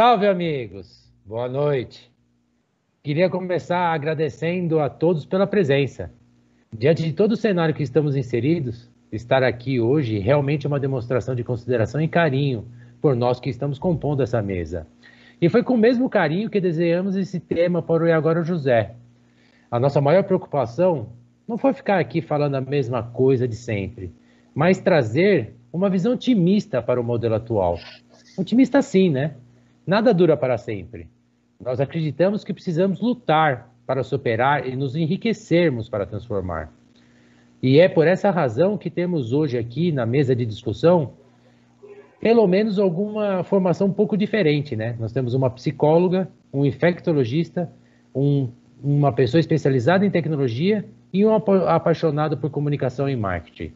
Salve, amigos! Boa noite. Queria começar agradecendo a todos pela presença. Diante de todo o cenário que estamos inseridos, estar aqui hoje realmente é uma demonstração de consideração e carinho por nós que estamos compondo essa mesa. E foi com o mesmo carinho que desenhamos esse tema para o E Agora José. A nossa maior preocupação não foi ficar aqui falando a mesma coisa de sempre, mas trazer uma visão otimista para o modelo atual. Otimista sim, né? Nada dura para sempre. Nós acreditamos que precisamos lutar para superar e nos enriquecermos para transformar. E é por essa razão que temos hoje aqui na mesa de discussão pelo menos alguma formação um pouco diferente, né? Nós temos uma psicóloga, um infectologista, um, uma pessoa especializada em tecnologia e um apaixonado por comunicação e marketing.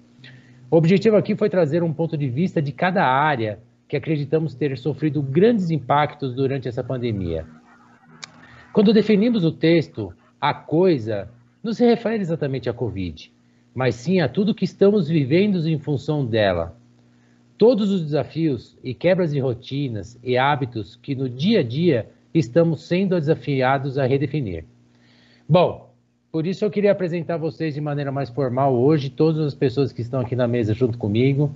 O objetivo aqui foi trazer um ponto de vista de cada área que acreditamos ter sofrido grandes impactos durante essa pandemia. Quando definimos o texto, a coisa não se refere exatamente à Covid, mas sim a tudo que estamos vivendo em função dela. Todos os desafios e quebras de rotinas e hábitos que no dia a dia estamos sendo desafiados a redefinir. Bom, por isso eu queria apresentar vocês de maneira mais formal hoje, todas as pessoas que estão aqui na mesa junto comigo.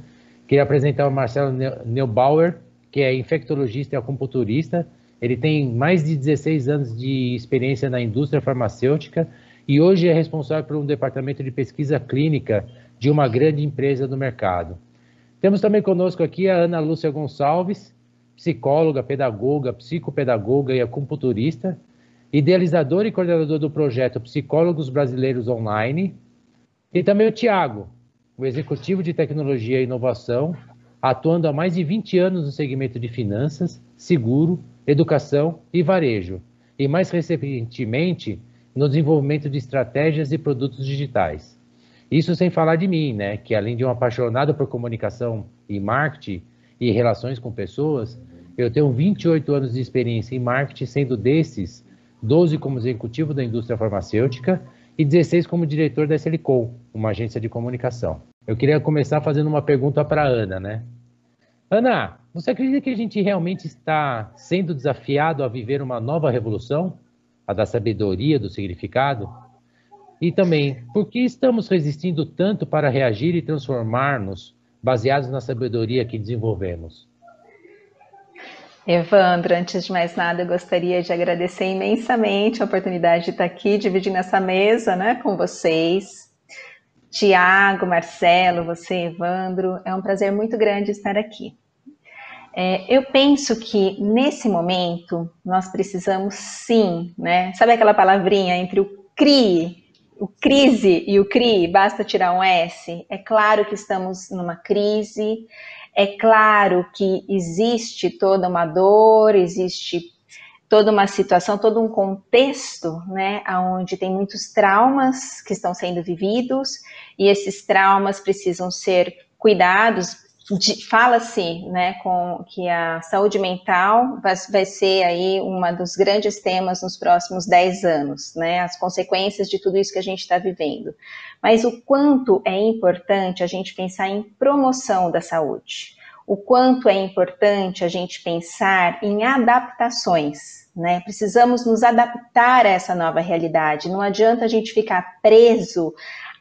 Queria apresentar o Marcelo Neubauer, que é infectologista e acupunturista. Ele tem mais de 16 anos de experiência na indústria farmacêutica e hoje é responsável por um departamento de pesquisa clínica de uma grande empresa do mercado. Temos também conosco aqui a Ana Lúcia Gonçalves, psicóloga, pedagoga, psicopedagoga e acupunturista, idealizador e coordenador do projeto Psicólogos Brasileiros Online, e também o Tiago, o executivo de tecnologia e inovação, atuando há mais de 20 anos no segmento de finanças, seguro, educação e varejo, e mais recentemente no desenvolvimento de estratégias e produtos digitais. Isso sem falar de mim, né, que além de um apaixonado por comunicação e marketing e relações com pessoas, eu tenho 28 anos de experiência em marketing, sendo desses 12 como executivo da indústria farmacêutica e 16 como diretor da SLCom, uma agência de comunicação. Eu queria começar fazendo uma pergunta para Ana, né? Ana, você acredita que a gente realmente está sendo desafiado a viver uma nova revolução, a da sabedoria, do significado? E também, por que estamos resistindo tanto para reagir e transformar-nos baseados na sabedoria que desenvolvemos? Evandro, antes de mais nada, eu gostaria de agradecer imensamente a oportunidade de estar aqui dividindo essa mesa né, com vocês. Tiago, Marcelo, você, Evandro, é um prazer muito grande estar aqui. É, eu penso que nesse momento nós precisamos sim, né? Sabe aquela palavrinha entre o CRI, o crise e o CRI, basta tirar um S? É claro que estamos numa crise, é claro que existe toda uma dor, existe toda uma situação, todo um contexto, né, onde tem muitos traumas que estão sendo vividos e esses traumas precisam ser cuidados, fala-se né, com que a saúde mental vai, vai, ser aí uma dos grandes temas nos próximos 10 anos, né, as consequências de tudo isso que a gente está vivendo. Mas o quanto é importante a gente pensar em promoção da saúde, o quanto é importante a gente pensar em adaptações, né? Precisamos nos adaptar a essa nova realidade. Não adianta a gente ficar preso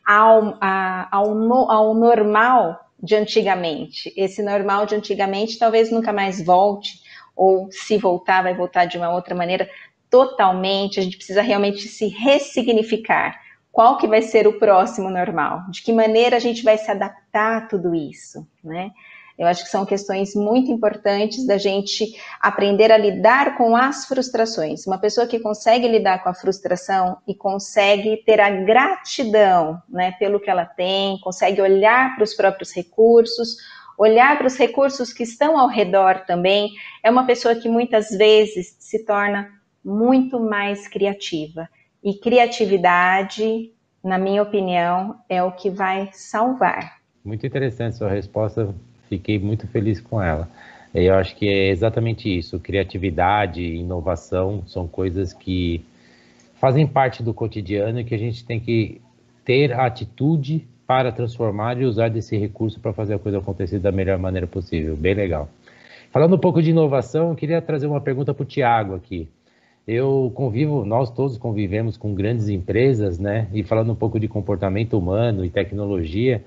ao, a, ao, ao normal de antigamente. Esse normal de antigamente talvez nunca mais volte, ou se voltar, vai voltar de uma outra maneira totalmente. A gente precisa realmente se ressignificar. Qual que vai ser o próximo normal? De que maneira a gente vai se adaptar a tudo isso, né? Eu acho que são questões muito importantes da gente aprender a lidar com as frustrações. Uma pessoa que consegue lidar com a frustração e consegue ter a gratidão né, pelo que ela tem, consegue olhar para os próprios recursos, olhar para os recursos que estão ao redor também, é uma pessoa que muitas vezes se torna muito mais criativa. E criatividade, na minha opinião, é o que vai salvar. Muito interessante sua resposta, fiquei muito feliz com ela. Eu acho que é exatamente isso. Criatividade, inovação são coisas que fazem parte do cotidiano e que a gente tem que ter a atitude para transformar e usar desse recurso para fazer a coisa acontecer da melhor maneira possível. Bem legal. Falando um pouco de inovação, eu queria trazer uma pergunta para o Tiago aqui. Eu convivo, nós todos convivemos com grandes empresas, né? E falando um pouco de comportamento humano e tecnologia,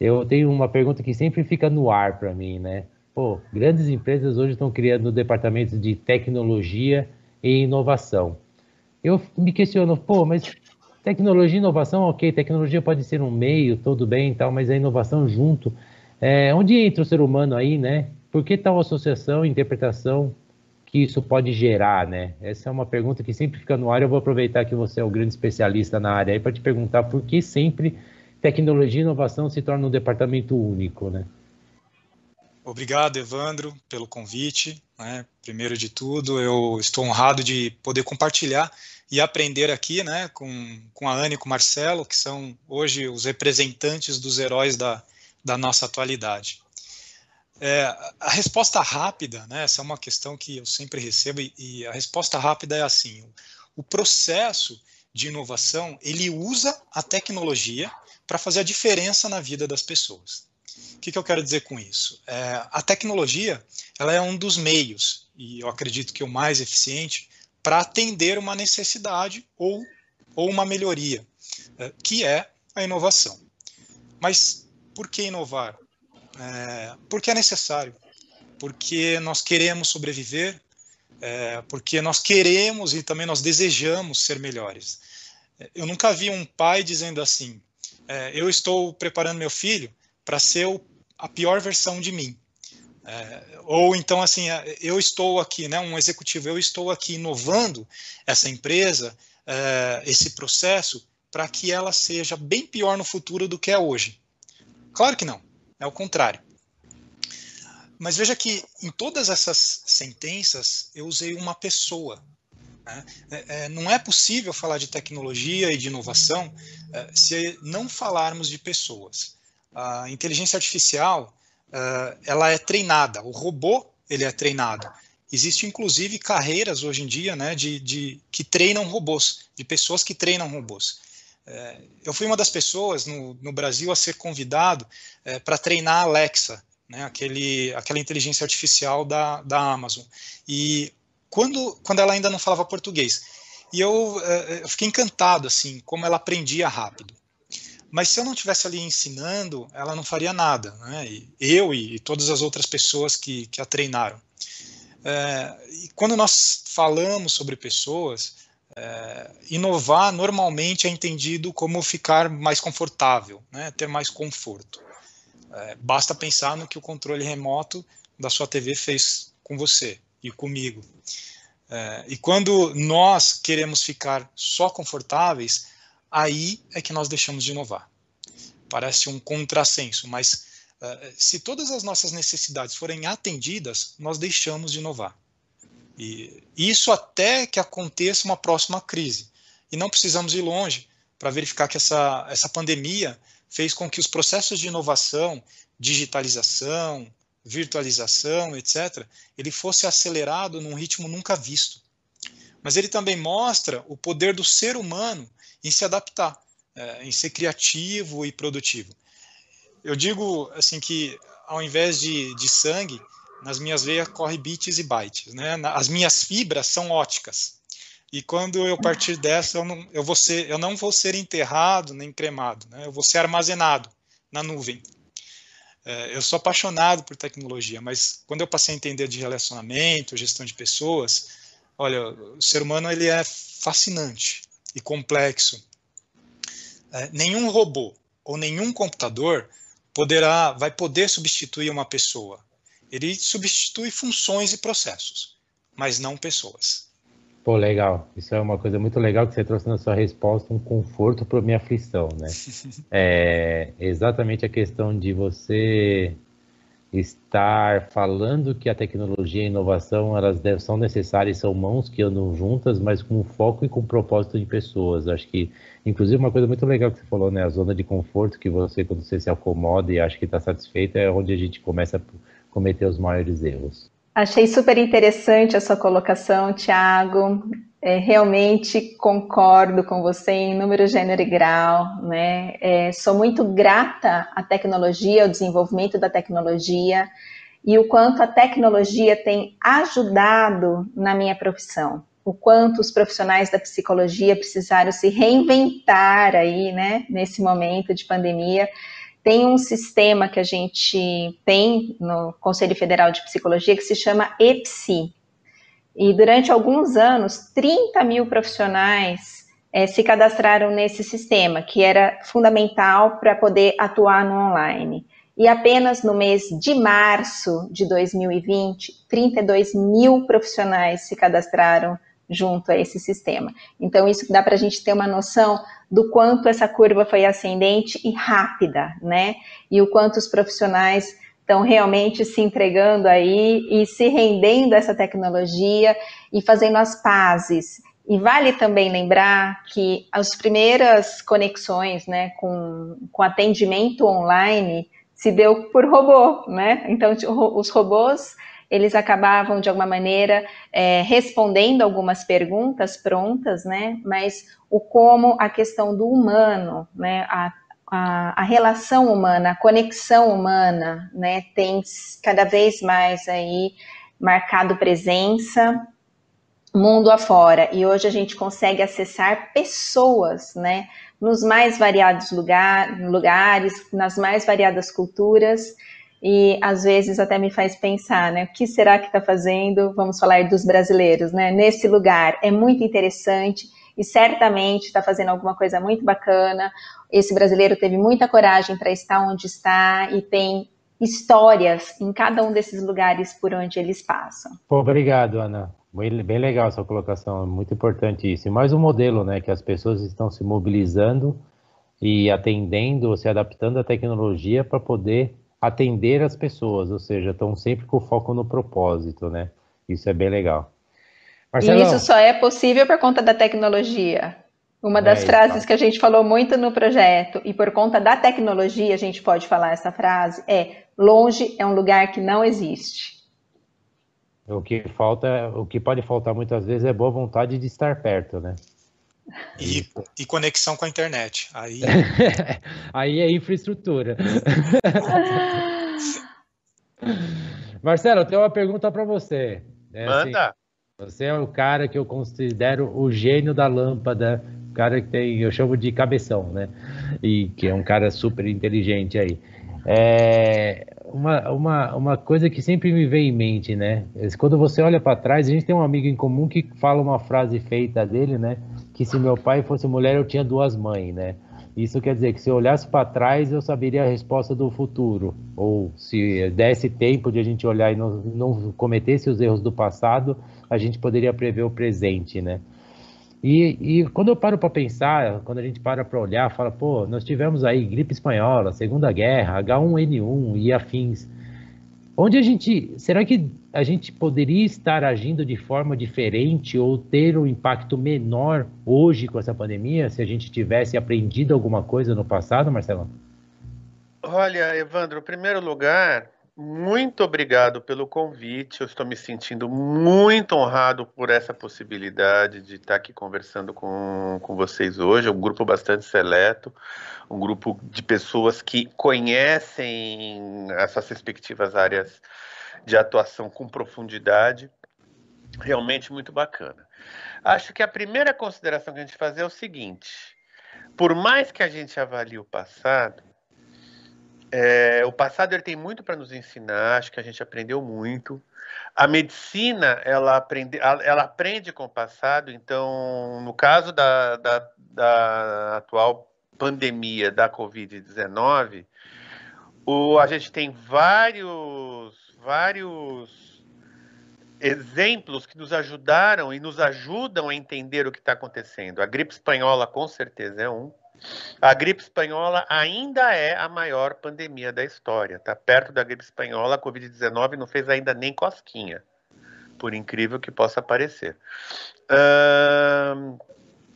eu tenho uma pergunta que sempre fica no ar para mim, né? Pô, grandes empresas hoje estão criando departamentos de tecnologia e inovação. Eu me questiono, pô, mas tecnologia e inovação, ok, tecnologia pode ser um meio, tudo bem e tal, mas a inovação junto, é, onde entra o ser humano aí, né? Por que tal associação, interpretação que isso pode gerar, né? Essa é uma pergunta que sempre fica no ar. Eu vou aproveitar que você é o grande especialista na área aí para te perguntar por que sempre tecnologia e inovação se torna um departamento único, né? Obrigado, Evandro, pelo convite. Né? Primeiro de tudo, eu estou honrado de poder compartilhar e aprender aqui né, com, com a Anne e com o Marcelo, que são hoje os representantes dos heróis da, da nossa atualidade. É, a resposta rápida, né, essa é uma questão que eu sempre recebo, e, e a resposta rápida é assim: o, o processo de inovação ele usa a tecnologia para fazer a diferença na vida das pessoas. O que, que eu quero dizer com isso? É, a tecnologia ela é um dos meios, e eu acredito que o mais eficiente, para atender uma necessidade ou, ou uma melhoria, é, que é a inovação. Mas por que inovar? é, porque é necessário, porque nós queremos sobreviver, é, porque nós queremos e também nós desejamos ser melhores. Eu nunca vi um pai dizendo assim: é, eu estou preparando meu filho para ser o, a pior versão de mim. É, ou então assim, é, eu estou aqui, né, um executivo, eu estou aqui inovando essa empresa, é, esse processo, para que ela seja bem pior no futuro do que é hoje. Claro que não. É o contrário. Mas veja que em todas essas sentenças eu usei uma pessoa. Né? É, é, não é possível falar de tecnologia e de inovação é, se não falarmos de pessoas. A inteligência artificial ela é treinada, o robô ele é treinado. Existe inclusive carreiras hoje em dia né, de, de que treinam robôs, de pessoas que treinam robôs. Eu fui uma das pessoas no, no Brasil a ser convidado para treinar a Alexa, né, aquele, aquela inteligência artificial da, da Amazon. E quando, quando ela ainda não falava português. E eu, é, eu fiquei encantado, assim, como ela aprendia rápido. Mas se eu não tivesse ali ensinando, ela não faria nada. Né? E eu e todas as outras pessoas que, que a treinaram. É, e quando nós falamos sobre pessoas, é, inovar normalmente é entendido como ficar mais confortável, né, ter mais conforto. É, basta pensar no que o controle remoto da sua TV fez com você e comigo. É, e quando nós queremos ficar só confortáveis, aí é que nós deixamos de inovar. Parece um contrassenso, mas é, se todas as nossas necessidades forem atendidas, nós deixamos de inovar. E isso até que aconteça uma próxima crise. E não precisamos ir longe para verificar que essa, essa pandemia fez com que os processos de inovação, digitalização, virtualização, etc., ele fosse acelerado num ritmo nunca visto. Mas ele também mostra o poder do ser humano em se adaptar, é, em ser criativo e produtivo. Eu digo assim que ao invés de, de sangue, nas minhas veias corre bits e bytes, né? As minhas fibras são óticas. E quando eu partir dessa, eu não, eu vou ser, eu não vou ser enterrado nem cremado, né? Eu vou ser armazenado na nuvem. É, eu sou apaixonado por tecnologia, mas quando eu passei a entender de relacionamento, gestão de pessoas, olha, o ser humano ele é fascinante e complexo. É, nenhum robô ou nenhum computador poderá, vai poder substituir uma pessoa. Ele substitui funções e processos, mas não pessoas. Pô, legal. Isso é uma coisa muito legal que você trouxe na sua resposta, um conforto para minha aflição, né? é exatamente a questão de você estar falando que a tecnologia e a inovação elas são necessárias, são mãos que andam juntas, mas com foco e com propósito de pessoas. Acho que, inclusive, uma coisa muito legal que você falou, né? A zona de conforto que você, quando você se acomoda e acha que está satisfeito, é onde a gente começa a cometer os maiores erros. Achei super interessante a sua colocação, Tiago. É, realmente concordo com você em número, gênero e grau. Né? É, sou muito grata à tecnologia, ao desenvolvimento da tecnologia. e o quanto a tecnologia tem ajudado na minha profissão. O quanto os profissionais da psicologia precisaram se reinventar aí, né, nesse momento de pandemia. Tem um sistema que a gente tem no Conselho Federal de Psicologia que se chama EPSI. E durante alguns anos, 30 mil profissionais é, se cadastraram nesse sistema, que era fundamental para poder atuar no online. E apenas no mês de março de 2020, 32 mil profissionais se cadastraram junto a esse sistema. Então, isso dá para a gente ter uma noção do quanto essa curva foi ascendente e rápida, né? E o quanto os profissionais estão realmente se entregando aí e se rendendo a essa tecnologia e fazendo as pazes e vale também lembrar que as primeiras conexões né, com, com atendimento online se deu por robô, né? Então, os robôs, eles acabavam, de alguma maneira, é, respondendo algumas perguntas prontas, né? Mas o como a questão do humano, né? A, a, a relação humana, a conexão humana, né? Tem cada vez mais aí marcado presença mundo afora. E hoje a gente consegue acessar pessoas, né, nos mais variados lugar, lugares, nas mais variadas culturas. E às vezes até me faz pensar, né? O que será que está fazendo? Vamos falar dos brasileiros, né? Nesse lugar é muito interessante e certamente está fazendo alguma coisa muito bacana. Esse brasileiro teve muita coragem para estar onde está e tem histórias em cada um desses lugares por onde eles passam. Obrigado, Ana. Bem legal essa colocação, muito importante isso. E mais um modelo, né, que as pessoas estão se mobilizando e atendendo, se adaptando à tecnologia para poder atender as pessoas, ou seja, estão sempre com foco no propósito, né? Isso é bem legal. Marcelo, e isso só é possível por conta da tecnologia. Uma das é, frases então. que a gente falou muito no projeto, e por conta da tecnologia a gente pode falar essa frase, é: longe é um lugar que não existe. O que falta, o que pode faltar muitas vezes é boa vontade de estar perto, né? E, e conexão com a internet. Aí, aí é infraestrutura. Marcelo, eu tenho uma pergunta para você. É, Manda. Assim, você é o cara que eu considero o gênio da lâmpada, o cara que tem, eu chamo de cabeção, né? E que é um cara super inteligente aí. É, uma, uma, uma coisa que sempre me vem em mente, né? Quando você olha para trás, a gente tem um amigo em comum que fala uma frase feita dele, né? Que se meu pai fosse mulher, eu tinha duas mães, né? Isso quer dizer que se eu olhasse para trás, eu saberia a resposta do futuro. Ou se desse tempo de a gente olhar e não, não cometesse os erros do passado, a gente poderia prever o presente, né? E, e quando eu paro para pensar, quando a gente para para olhar, fala, pô, nós tivemos aí gripe espanhola, Segunda Guerra, H1N1 e afins. Onde a gente, será que a gente poderia estar agindo de forma diferente ou ter um impacto menor hoje com essa pandemia, se a gente tivesse aprendido alguma coisa no passado, Marcelo? Olha, Evandro, em primeiro lugar, muito obrigado pelo convite. Eu estou me sentindo muito honrado por essa possibilidade de estar aqui conversando com, com vocês hoje. É um grupo bastante seleto, um grupo de pessoas que conhecem essas respectivas áreas de atuação com profundidade. Realmente muito bacana. Acho que a primeira consideração que a gente faz é o seguinte: por mais que a gente avalie o passado, é, o passado ele tem muito para nos ensinar, acho que a gente aprendeu muito. A medicina, ela aprende, ela aprende com o passado, então, no caso da, da, da atual pandemia da Covid-19, a gente tem vários, vários exemplos que nos ajudaram e nos ajudam a entender o que está acontecendo. A gripe espanhola, com certeza, é um. A gripe espanhola ainda é a maior pandemia da história. Tá perto da gripe espanhola, a Covid-19 não fez ainda nem cosquinha, por incrível que possa parecer.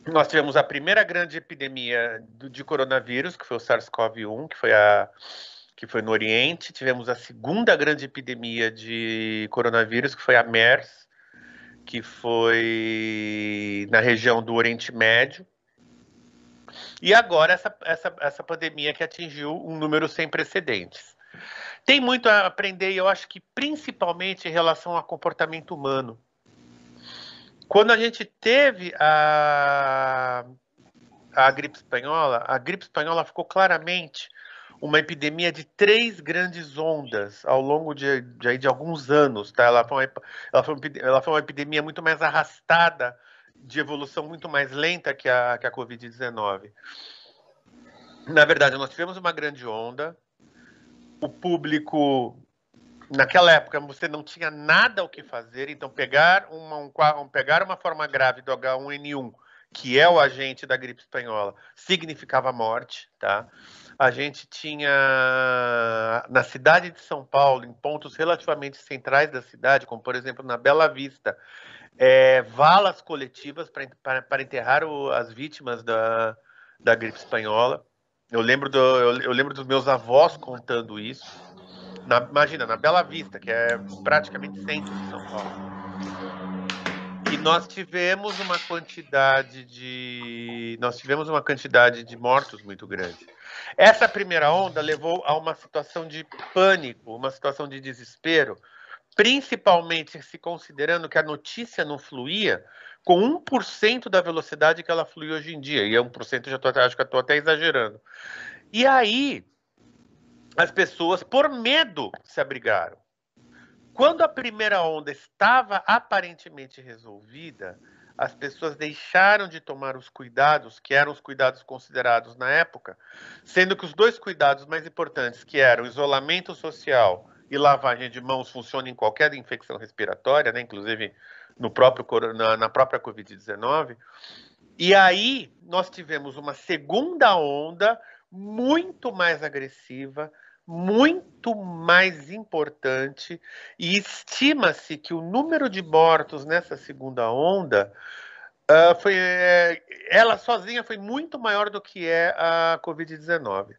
Nós tivemos a primeira grande epidemia de coronavírus, que foi o SARS-CoV-1, que foi a que foi no Oriente. Tivemos a segunda grande epidemia de coronavírus, que foi a MERS, que foi na região do Oriente Médio. E agora essa, essa, essa pandemia que atingiu um número sem precedentes. tem muito a aprender, e eu acho que principalmente em relação ao comportamento humano. Quando a gente teve a, a gripe espanhola, a gripe espanhola ficou claramente uma epidemia de três grandes ondas ao longo de, de, de alguns anos. Tá? Ela, foi uma, ela, foi uma, ela foi uma epidemia muito mais arrastada, de evolução muito mais lenta que a, que a Covid-19. Na verdade, nós tivemos uma grande onda, o público naquela época você não tinha nada o que fazer, então pegar uma, um, pegar uma forma grave do H1N1, que é o agente da gripe espanhola, significava morte, tá? A gente tinha na cidade de São Paulo, em pontos relativamente centrais da cidade, como por exemplo na Bela Vista, é, valas coletivas para enterrar o, as vítimas da, da gripe espanhola. Eu lembro, do, eu, eu, lembro dos meus avós contando isso. Na, imagina, na Bela Vista, que é praticamente centro de São Paulo. E nós tivemos uma quantidade de nós tivemos uma quantidade de mortos muito grande. Essa primeira onda levou a uma situação de pânico, uma situação de desespero, principalmente se considerando que a notícia não fluía com 1% da velocidade que ela flui hoje em dia. E é 1% já tô, acho que estou até exagerando. E aí, as pessoas, por medo, se abrigaram. Quando a primeira onda estava aparentemente resolvida, as pessoas deixaram de tomar os cuidados, que eram os cuidados considerados na época, sendo que os dois cuidados mais importantes, que eram isolamento social e lavagem de mãos, funcionam em qualquer infecção respiratória, né? inclusive no próprio, na, na própria Covid-19. E aí nós tivemos uma segunda onda muito mais agressiva, muito mais importante, e estima-se que o número de mortos nessa segunda onda uh, foi, é, ela sozinha foi muito maior do que é a Covid-19.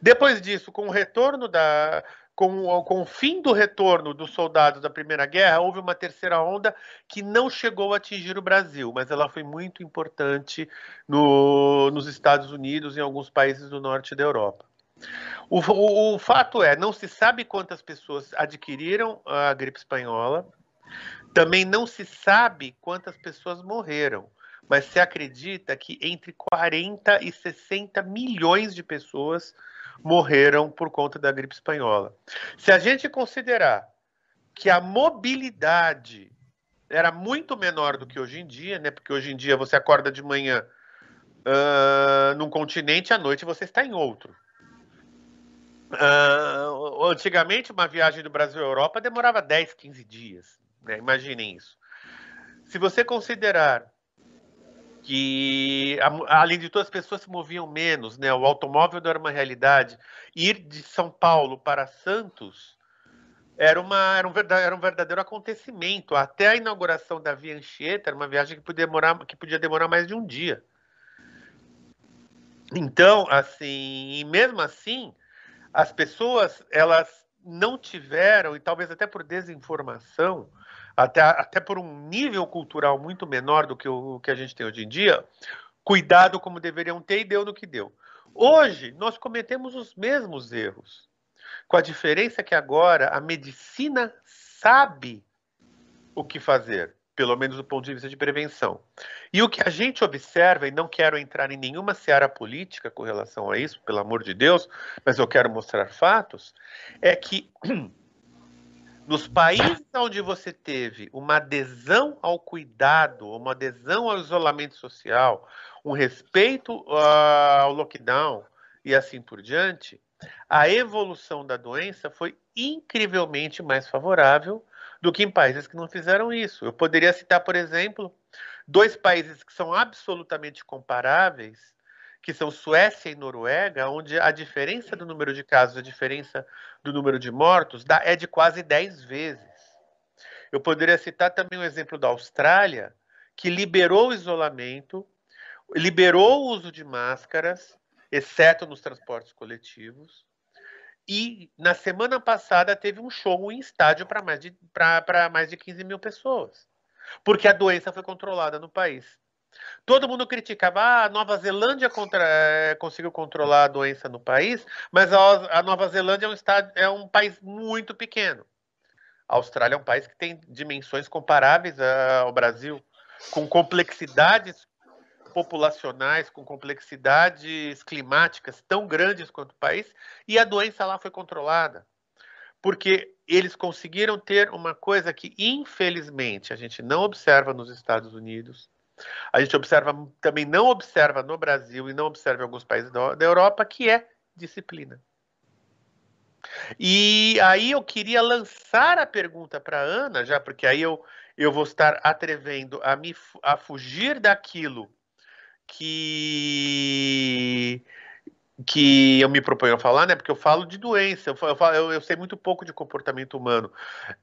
Depois disso, com o retorno da, com, com, o fim do retorno dos soldados da Primeira Guerra, houve uma terceira onda que não chegou a atingir o Brasil, mas ela foi muito importante no, nos Estados Unidos e em alguns países do norte da Europa. O, o, o, fato é, não se sabe quantas pessoas adquiriram a gripe espanhola, também não se sabe quantas pessoas morreram, mas se acredita que entre 40 e 60 milhões de pessoas por conta da gripe espanhola. Se a gente considerar que a mobilidade era muito menor do que hoje em dia, né? Porque hoje em dia você acorda de manhã uh, num continente, à noite você está em outro. Uh, antigamente, uma viagem do Brasil à Europa demorava 10, 15 dias. Né? Imaginem isso. Se você considerar que além de todas as pessoas se moviam menos, né? O automóvel não era uma realidade. Ir de São Paulo para Santos era, uma, era, um, verdadeiro, era um verdadeiro acontecimento. Até a inauguração da Via Anchieta era uma viagem que podia demorar, que podia demorar mais de um dia. Então, assim, e mesmo assim, as pessoas elas não tiveram, e talvez até por desinformação, até, até por um nível cultural muito menor do que o que a gente tem hoje em dia, cuidado como deveriam ter e deu no que deu. Hoje, nós cometemos os mesmos erros, com a diferença que agora a medicina sabe o que fazer, pelo menos do ponto de vista de prevenção. E o que a gente observa, e não quero entrar em nenhuma seara política com relação a isso, pelo amor de Deus, mas eu quero mostrar fatos, é que nos países onde você teve uma adesão ao cuidado, uma adesão ao isolamento social, um respeito uh, ao lockdown e assim por diante, a evolução da doença foi incrivelmente mais favorável do que em países que não fizeram isso. Eu poderia citar, por exemplo, dois países que são absolutamente comparáveis que são Suécia e Noruega, onde a diferença do número de casos, a diferença do número de mortos dá, é de quase 10 vezes. Eu poderia citar também o exemplo da Austrália, que liberou o isolamento, liberou o uso de máscaras, exceto nos transportes coletivos, e na semana passada teve um show em estádio para mais, de, mais de 15 mil pessoas, porque a doença foi controlada no país. Todo mundo criticava, ah, a Nova Zelândia contra, é, conseguiu controlar a doença no país, mas a, a Nova Zelândia é um, estado, é um país muito pequeno. A Austrália é um país que tem dimensões comparáveis ao Brasil, com complexidades populacionais, com complexidades climáticas tão grandes quanto o país, e a doença lá foi controlada. Porque eles conseguiram ter uma coisa que, infelizmente, a gente não observa nos Estados Unidos, a gente observa também não observa no Brasil e não observa em alguns países da, Europa, que é disciplina. E aí eu queria lançar a pergunta para Ana, já porque aí eu, eu vou estar atrevendo a me a fugir daquilo que que eu me proponho a falar, né? Porque eu falo de doença, eu, falo, eu, eu sei muito pouco de comportamento humano.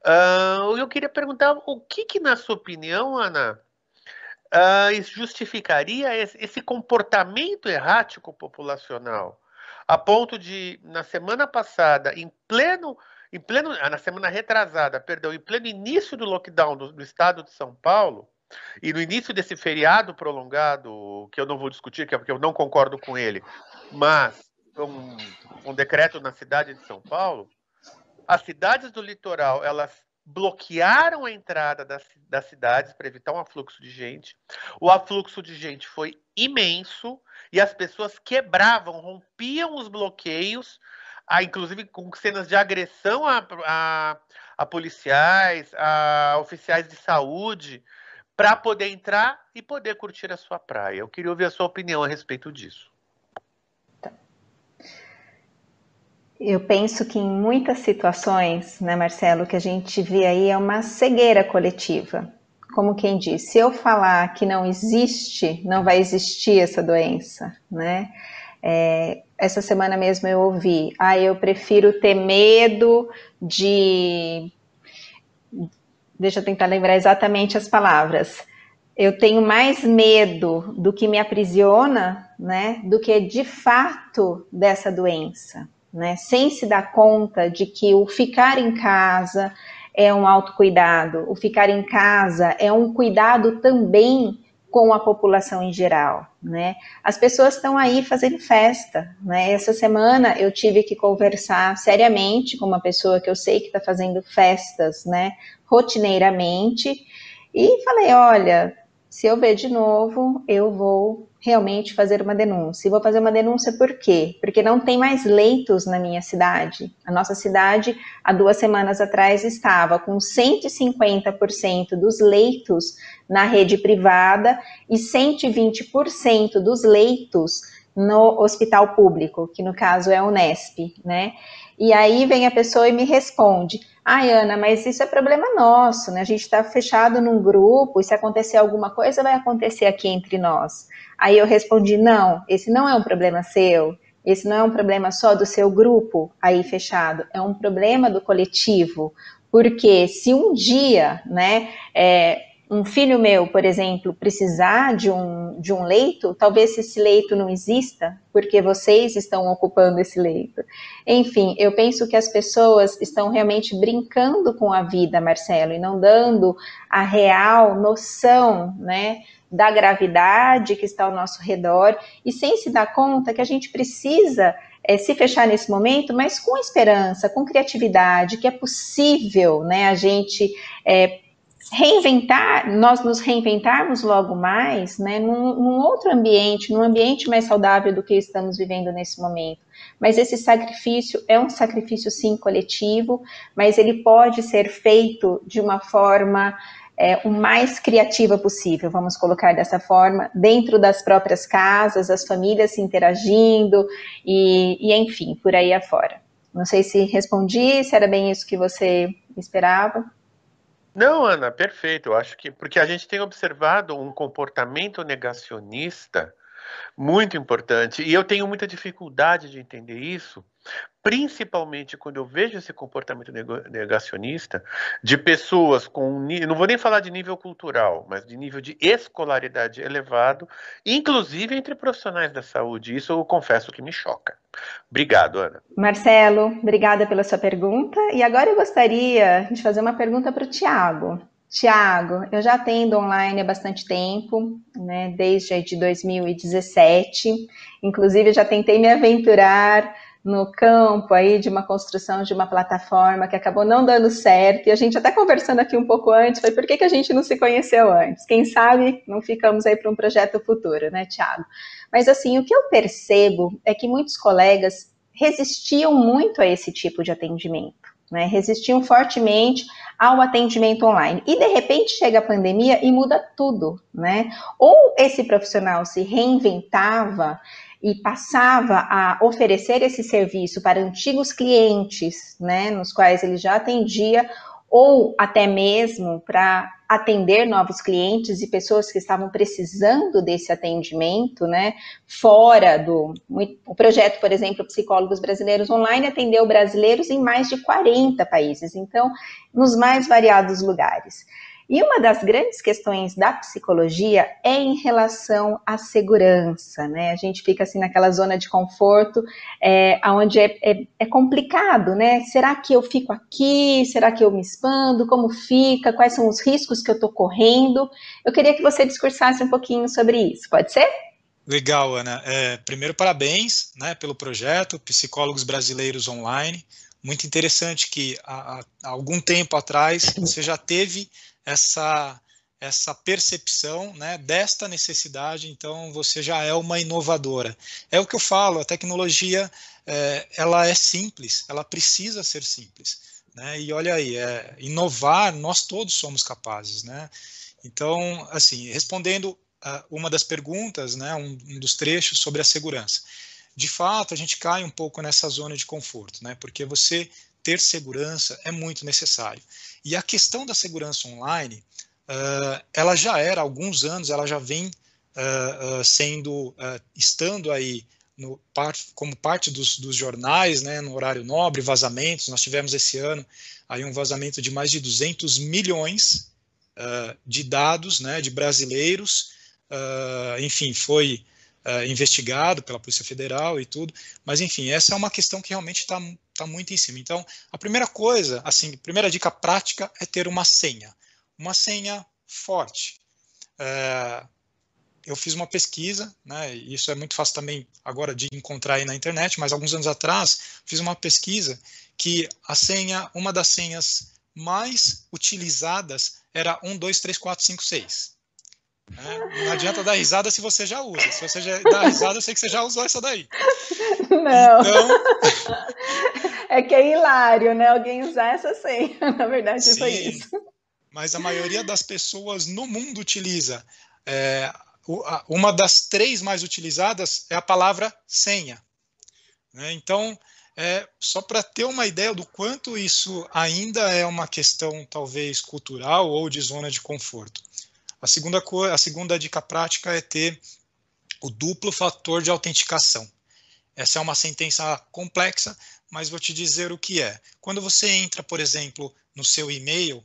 Uh, eu queria perguntar o que, que na sua opinião, Ana, uh, justificaria esse, esse, comportamento errático populacional, a ponto de, na semana passada, em pleno, em pleno, ah, na semana retrasada, perdão, em pleno início do lockdown do, do estado de São Paulo, e no início desse feriado prolongado, que eu não vou discutir, que é porque eu não concordo com ele, mas um, um decreto na cidade de São Paulo, as cidades do litoral, elas bloquearam a entrada das, das cidades para evitar um afluxo de gente. O afluxo de gente foi imenso e as pessoas quebravam, rompiam os bloqueios, a, inclusive com cenas de agressão a, a, a policiais, a oficiais de saúde, para poder entrar e poder curtir a sua praia. Eu queria ouvir a sua opinião a respeito disso. Eu penso que em muitas situações, né, Marcelo, que a gente vê aí é uma cegueira coletiva. Como quem diz, se eu falar que não existe, não vai existir essa doença, né? É, essa semana mesmo eu ouvi, ah, eu prefiro ter medo de. Deixa eu tentar lembrar exatamente as palavras. Eu tenho mais medo do que me aprisiona, né, do que de fato dessa doença né? Sem se dar conta de que o ficar em casa é um autocuidado, o ficar em casa é um cuidado também com a população em geral, né? As pessoas estão aí fazendo festa, né? Essa semana eu tive que conversar seriamente com uma pessoa que eu sei que está fazendo festas, né? Rotineiramente e falei, olha, se eu ver de novo, eu vou realmente fazer uma denúncia. E vou fazer uma denúncia por quê? Porque não tem mais leitos na minha cidade. A nossa cidade, há duas semanas atrás, estava com 150% dos leitos na rede privada e 120% dos leitos no hospital público, que no caso é o Unesp, né? E aí vem a pessoa e me responde: Ai, Ana, mas isso é problema nosso, né? A gente está fechado num grupo e se acontecer alguma coisa, vai acontecer aqui entre nós. Aí eu respondi: não, esse não é um problema seu, esse não é um problema só do seu grupo aí fechado, é um problema do coletivo. Porque se um dia, né, é, um filho meu, por exemplo, precisar de um, de um leito, talvez esse leito não exista, porque vocês estão ocupando esse leito. Enfim, eu penso que as pessoas estão realmente brincando com a vida, Marcelo, e não dando a real noção, né, da gravidade que está ao nosso redor e sem se dar conta que a gente precisa é, se fechar nesse momento, mas com esperança, com criatividade, que é possível né, a gente é, reinventar, nós nos reinventarmos logo mais né, num, num outro ambiente, num ambiente mais saudável do que estamos vivendo nesse momento. Mas esse sacrifício é um sacrifício, sim, coletivo, mas ele pode ser feito de uma forma é, o mais criativa possível, vamos colocar dessa forma, dentro das próprias casas, as famílias se interagindo e, e enfim, por aí afora. Não sei se respondi, se era bem isso que você esperava. Não, Ana, perfeito. Eu acho que porque a gente tem observado um comportamento negacionista muito importante e eu tenho muita dificuldade de entender isso, principalmente quando eu vejo esse comportamento negacionista de pessoas com, não vou nem falar de nível cultural, mas de nível de escolaridade elevado, inclusive entre profissionais da saúde. Isso eu confesso que me choca. Obrigado, Ana. Marcelo, obrigada pela sua pergunta. E agora eu gostaria de fazer uma pergunta para o Tiago. Tiago, eu já atendo online há bastante tempo, né, desde de 2017. Inclusive, já tentei me aventurar no campo aí de uma construção de uma plataforma que acabou não dando certo. E a gente até conversando aqui um pouco antes, foi por que, que a gente não se conheceu antes? Quem sabe não ficamos aí para um projeto futuro, né, Tiago? Mas assim, o que eu percebo é que muitos colegas resistiam muito a esse tipo de atendimento né? Resistiam fortemente ao atendimento online. E de repente chega a pandemia e muda tudo, né? Ou esse profissional se reinventava e passava a oferecer esse serviço para antigos clientes, né, nos quais ele já atendia, ou até mesmo para atender novos clientes e pessoas que estavam precisando desse atendimento, né, fora do o projeto, por exemplo, Psicólogos Brasileiros Online atendeu brasileiros em mais de 40 países, então, nos mais variados lugares. E uma das grandes questões da psicologia é em relação à segurança, né? A gente fica assim naquela zona de conforto, é, onde é, é, é, complicado, né? Será que eu fico aqui? Será que eu me expando? Como fica? Quais são os riscos que eu estou correndo? Eu queria que você discursasse um pouquinho sobre isso, pode ser? Legal, Ana. É, primeiro, parabéns né, pelo projeto Psicólogos Brasileiros Online. Muito interessante que há, há algum tempo atrás você já teve essa essa percepção né, desta necessidade, então você já é uma inovadora. É o que eu falo, a tecnologia é, ela é simples, ela precisa ser simples. Né? E olha aí, é, inovar, nós todos somos capazes. Né? Então, assim, respondendo uh, uma das perguntas, né, um, um, dos trechos sobre a segurança. De fato, a gente cai um pouco nessa zona de conforto, né, porque você ter segurança é muito necessário. E a questão da segurança online, uh, ela já era há alguns anos, ela já vem uh, uh, sendo, estando aí no, part, como parte dos, dos, jornais, né, no horário nobre, vazamentos. Nós tivemos esse ano aí um vazamento de mais de 200 milhões de dados, né, de brasileiros. enfim, foi investigado pela Polícia Federal e tudo. Mas, enfim, essa é uma questão que realmente está tá muito em cima. Então, a primeira coisa, assim, a primeira dica prática é ter uma senha. Uma senha forte. Uh, eu fiz uma pesquisa, né, e isso é muito fácil também agora de encontrar aí na internet, mas alguns anos atrás fiz uma pesquisa que a senha, uma das senhas mais utilizadas era 1, 2, 3, 4, 5, 6. É, não adianta dar risada se você já usa. Se você já dá risada, eu sei que você já usou essa daí. Não. Então... É que é hilário, né? Alguém usar essa senha. Na verdade, Sim, foi isso. Mas a maioria das pessoas no mundo utiliza. É, uma das três mais utilizadas é a palavra senha. Né? Então, é, só para ter uma ideia do quanto isso ainda é uma questão, talvez, cultural ou de zona de conforto. A segunda, a segunda dica prática é ter o duplo fator de autenticação. Essa é uma sentença complexa, mas vou te dizer o que é. Quando você entra, por exemplo, no seu e-mail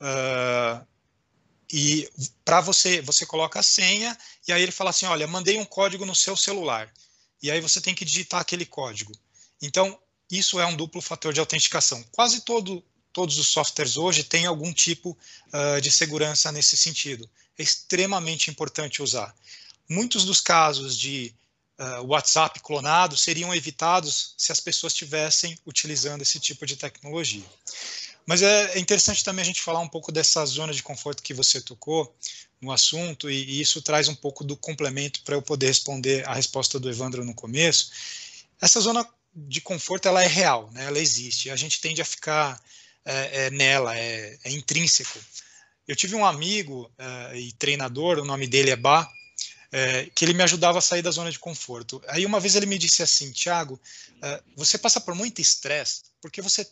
uh, e para você você coloca a senha e aí ele fala assim, olha, mandei um código no seu celular e aí você tem que digitar aquele código. Então isso é um duplo fator de autenticação. Quase todo todos os softwares hoje têm algum tipo uh, de segurança nesse sentido. É extremamente importante usar. Muitos dos casos de uh, WhatsApp clonado seriam evitados se as pessoas estivessem utilizando esse tipo de tecnologia. Mas é, é interessante também a gente falar um pouco dessa zona de conforto que você tocou no assunto, e, e isso traz um pouco do complemento para eu poder responder a resposta do Evandro no começo. Essa zona de conforto ela é real, né? ela existe. A gente tende a ficar é, é nela, é, é, intrínseco. Eu tive um amigo é, e treinador, o nome dele é Bá, é, que ele me ajudava a sair da zona de conforto. Aí uma vez ele me disse assim, Tiago, é, você passa por muito estresse porque você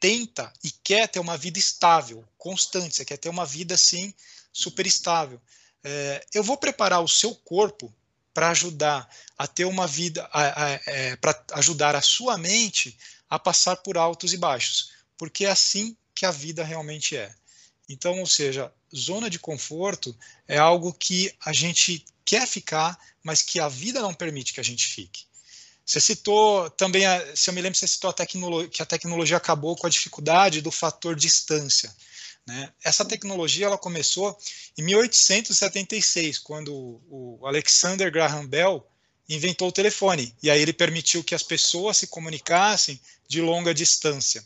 tenta e quer ter uma vida estável, constante, você quer ter uma vida assim super estável. eu vou preparar o seu corpo para ajudar a ter uma vida, para ajudar a sua mente a passar por altos e baixos porque é assim que a vida realmente é. Então, ou seja, zona de conforto é algo que a gente quer ficar, mas que a vida não permite que a gente fique. Você citou também, se eu me lembro, você citou a que a tecnologia acabou com a dificuldade do fator distância. Né? Essa tecnologia ela começou em 1876, quando o Alexander Graham Bell inventou o telefone, e aí ele permitiu que as pessoas se comunicassem de longa distância.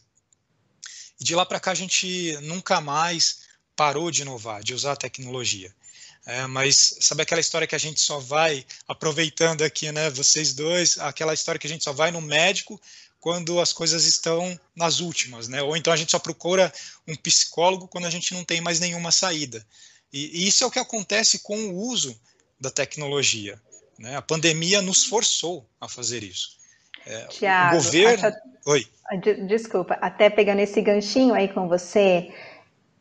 E de lá para cá a gente nunca mais parou de inovar, de usar a tecnologia. É, mas sabe aquela história que a gente só vai, aproveitando aqui, né, vocês dois, aquela história que a gente só vai no médico quando as coisas estão nas últimas, né? Ou então a gente só procura um psicólogo quando a gente não tem mais nenhuma saída. E, e isso é o que acontece com o uso da tecnologia. Né? A pandemia nos forçou a fazer isso. É, Tiago, o governo. Oi. Desculpa, até pegando esse ganchinho aí com você,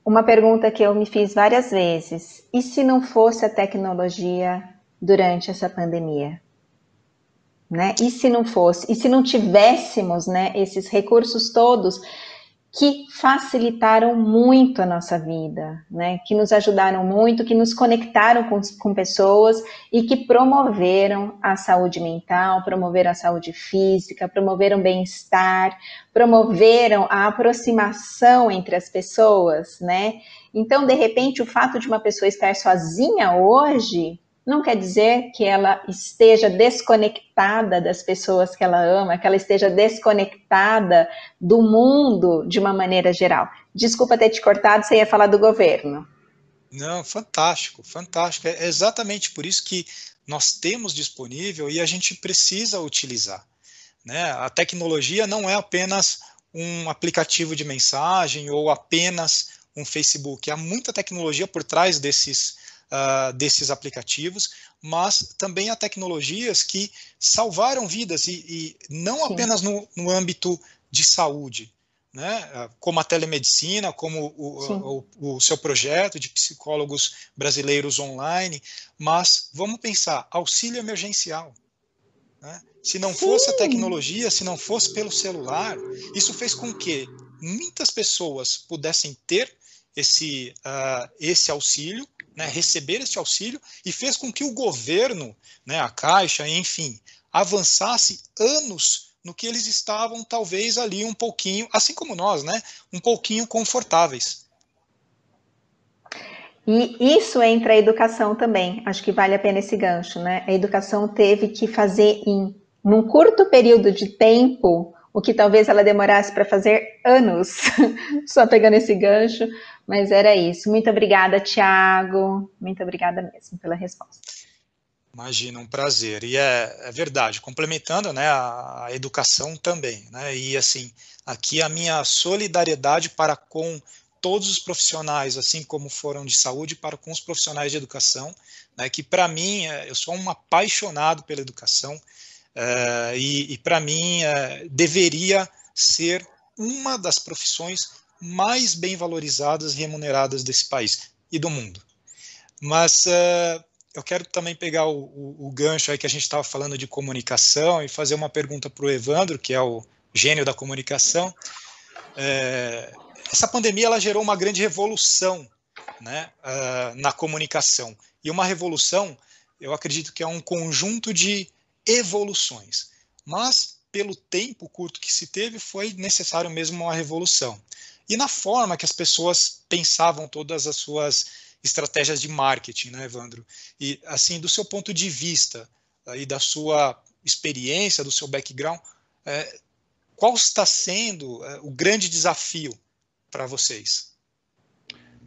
uma pergunta que eu me fiz várias vezes: e se não fosse a tecnologia durante essa pandemia? Né? E se não fosse? E se não tivéssemos né, esses recursos todos que facilitaram muito a nossa vida, né? que nos ajudaram muito, que nos conectaram com, com pessoas e que promoveram a saúde mental, promoveram a saúde física, promoveram bem-estar, promoveram a aproximação entre as pessoas, né? Então, de repente, o fato de uma pessoa estar sozinha hoje não quer dizer que ela esteja desconectada das pessoas que ela ama, que ela esteja desconectada do mundo de uma maneira geral. Desculpa ter te cortado, você ia falar do governo. Não, fantástico, fantástico. É exatamente por isso que nós temos disponível e a gente precisa utilizar. Né? A tecnologia não é apenas um aplicativo de mensagem ou apenas um Facebook. Há muita tecnologia por trás desses uh, desses aplicativos, mas também há tecnologias que salvaram vidas e, e não Sim. apenas no, no âmbito de saúde, né, ah, como a telemedicina, como o, o, o, seu projeto de psicólogos brasileiros online, mas vamos pensar, auxílio emergencial. Né? Se não Sim. fosse a tecnologia, se não fosse pelo celular, isso fez com que muitas pessoas pudessem ter esse, uh, esse auxílio né, receber este auxílio e fez com que o governo, né, a Caixa, enfim, avançasse anos no que eles estavam talvez ali um pouquinho, assim como nós, né, um pouquinho confortáveis. E isso entra a educação também. Acho que vale a pena esse gancho, né? A educação teve que fazer em num curto período de tempo o que talvez ela demorasse para fazer anos, só pegando esse gancho, mas era isso. Muito obrigada, Tiago. Muito obrigada mesmo pela resposta. Imagina, um prazer. E é, é verdade, complementando né, a, a, educação também. Né, e assim, aqui a minha solidariedade para com todos os profissionais, assim como foram de saúde, para com os profissionais de educação, né, que para mim, é, eu sou um apaixonado pela educação, é, e, e para mim é, deveria ser uma das profissões mais bem valorizadas e remuneradas desse país e do mundo. Mas uh, eu quero também pegar o, o, o, gancho aí que a gente estava falando de comunicação e fazer uma pergunta para o Evandro, que é o gênio da comunicação. É, essa pandemia ela gerou uma grande revolução né, uh, na comunicação. E uma revolução, eu acredito que é um conjunto de evoluções. Mas, pelo tempo curto que se teve, foi necessário mesmo uma revolução e na forma que as pessoas pensavam todas as suas estratégias de marketing, né, Evandro? E assim, do seu ponto de vista e da sua experiência, do seu background, é, qual está sendo é, o grande desafio para vocês?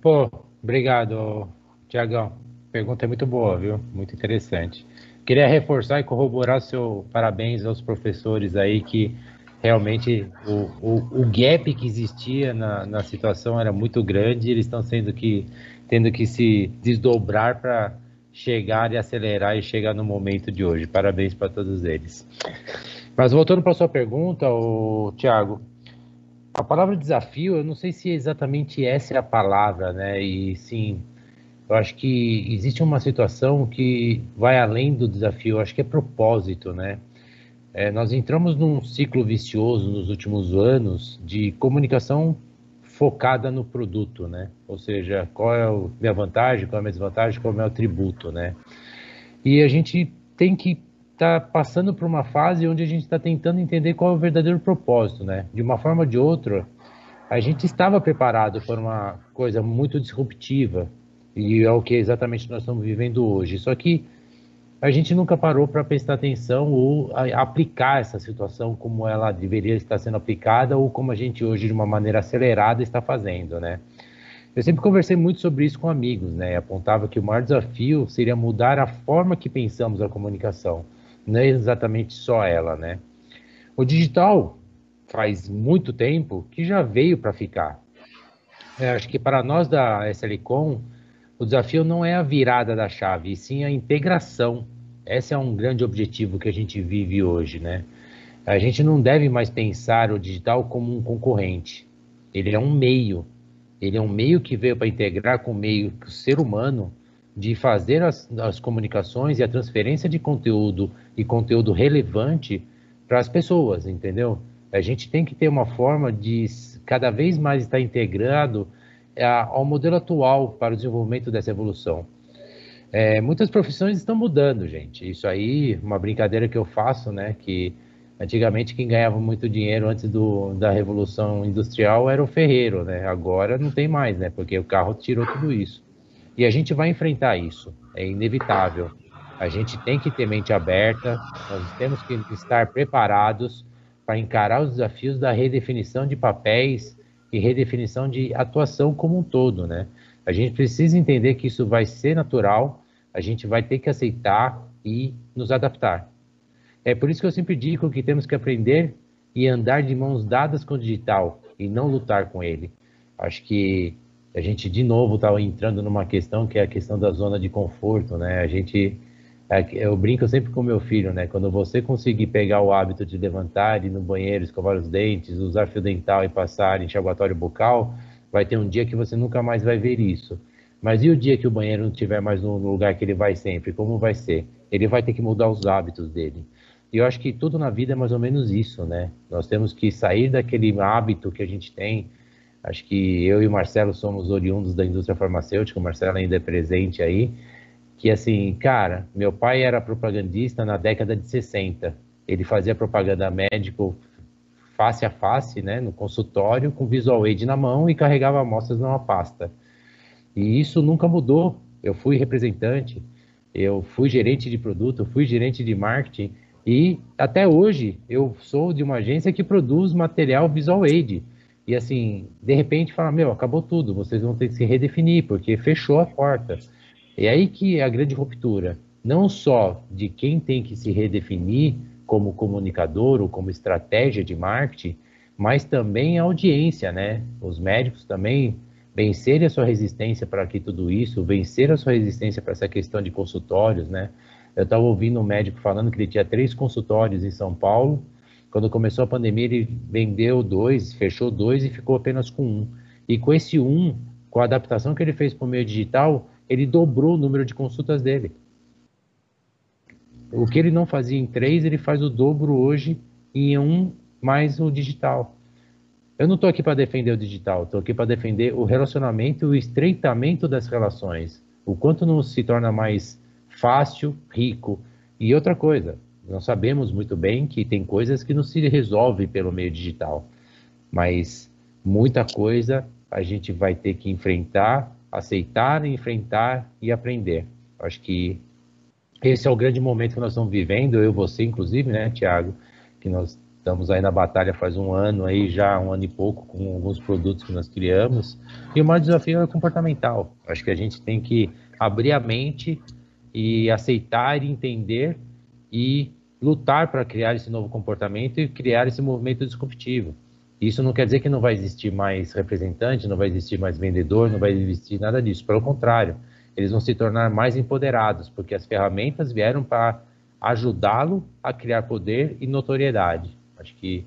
Pô, obrigado, Tiagão. Pergunta é muito boa, viu? Muito interessante. Queria reforçar e corroborar seu parabéns aos professores aí que realmente o, o, o gap que existia na, na situação era muito grande e eles estão sendo que, tendo que se desdobrar para chegar e acelerar e chegar no momento de hoje. Parabéns para todos eles. Mas voltando para sua pergunta, o Tiago, a palavra desafio, eu não sei se exatamente essa é a palavra, né? E sim, eu acho que existe uma situação que vai além do desafio, eu acho que é propósito, né? É, nós entramos num ciclo vicioso nos últimos anos de comunicação focada no produto, né? Ou seja, qual é a minha vantagem, qual é a minha desvantagem, qual é o meu tributo, né? E a gente tem que estar tá passando por uma fase onde a gente está tentando entender qual é o verdadeiro propósito, né? De uma forma ou de outra, a gente estava preparado para uma coisa muito disruptiva e é o que exatamente nós estamos vivendo hoje. Só que a gente nunca parou para prestar atenção ou aplicar essa situação como ela deveria estar sendo aplicada ou como a gente hoje de uma maneira acelerada está fazendo, né? Eu sempre conversei muito sobre isso com amigos, né? Apontava que o maior desafio seria mudar a forma que pensamos a comunicação, não é exatamente só ela, né? O digital faz muito tempo que já veio para ficar. É, acho que para nós da SLCom, o desafio não é a virada da chave, e sim a integração. Esse é um grande objetivo que a gente vive hoje, né? A gente não deve mais pensar o digital como um concorrente. Ele é um meio. Ele é um meio que veio para integrar com o meio o ser humano de fazer as, as comunicações e a transferência de conteúdo e conteúdo relevante para as pessoas, entendeu? A gente tem que ter uma forma de cada vez mais estar integrado ao modelo atual para o desenvolvimento dessa evolução. É, muitas profissões estão mudando, gente. Isso aí, uma brincadeira que eu faço, né? Que antigamente quem ganhava muito dinheiro antes do, da revolução industrial era o ferreiro, né? Agora não tem mais, né? Porque o carro tirou tudo isso. E a gente vai enfrentar isso. É inevitável. A gente tem que ter mente aberta. Nós temos que estar preparados para encarar os desafios da redefinição de papéis e redefinição de atuação como um todo, né? A gente precisa entender que isso vai ser natural, a gente vai ter que aceitar e nos adaptar. É por isso que eu sempre digo que temos que aprender e andar de mãos dadas com o digital e não lutar com ele. Acho que a gente de novo está entrando numa questão que é a questão da zona de conforto, né? A gente eu brinco sempre com meu filho, né? Quando você conseguir pegar o hábito de levantar, ir no banheiro, escovar os dentes, usar fio dental e passar enxaguatório bucal, vai ter um dia que você nunca mais vai ver isso. Mas e o dia que o banheiro não estiver mais no lugar que ele vai sempre? Como vai ser? Ele vai ter que mudar os hábitos dele. E eu acho que tudo na vida é mais ou menos isso, né? Nós temos que sair daquele hábito que a gente tem. Acho que eu e o Marcelo somos oriundos da indústria farmacêutica, o Marcelo ainda é presente aí que assim, cara, meu pai era propagandista na década de 60. Ele fazia propaganda médico face a face, né, no consultório, com visual aid na mão e carregava amostras numa pasta. E isso nunca mudou. Eu fui representante, eu fui gerente de produto, fui gerente de marketing e até hoje eu sou de uma agência que produz material visual aid. E assim, de repente fala, meu, acabou tudo, vocês vão ter que se redefinir, porque fechou a porta. É aí que é a grande ruptura, não só de quem tem que se redefinir como comunicador ou como estratégia de marketing, mas também a audiência, né? Os médicos também vencerem a sua resistência para que tudo isso, vencer a sua resistência para essa questão de consultórios, né? Eu estava ouvindo um médico falando que ele tinha três consultórios em São Paulo. Quando começou a pandemia, ele vendeu dois, fechou dois e ficou apenas com um. E com esse um, com a adaptação que ele fez para o meio digital, ele dobrou o número de consultas dele. O que ele não fazia em três, ele faz o dobro hoje em um mais o digital. Eu não estou aqui para defender o digital, estou aqui para defender o relacionamento e o estreitamento das relações. O quanto não se torna mais fácil, rico. E outra coisa, nós sabemos muito bem que tem coisas que não se resolvem pelo meio digital, mas muita coisa a gente vai ter que enfrentar aceitar, enfrentar e aprender. Acho que esse é o grande momento que nós estamos vivendo, eu e você, inclusive, né, Tiago, que nós estamos aí na batalha faz um ano, aí já um ano e pouco, com alguns produtos que nós criamos. E o maior desafio é comportamental. Acho que a gente tem que abrir a mente e aceitar e entender e lutar para criar esse novo comportamento e criar esse movimento disruptivo. Isso não quer dizer que não vai existir mais representante, não vai existir mais vendedor, não vai existir nada disso. Pelo contrário, eles vão se tornar mais empoderados, porque as ferramentas vieram para ajudá-lo a criar poder e notoriedade. Acho que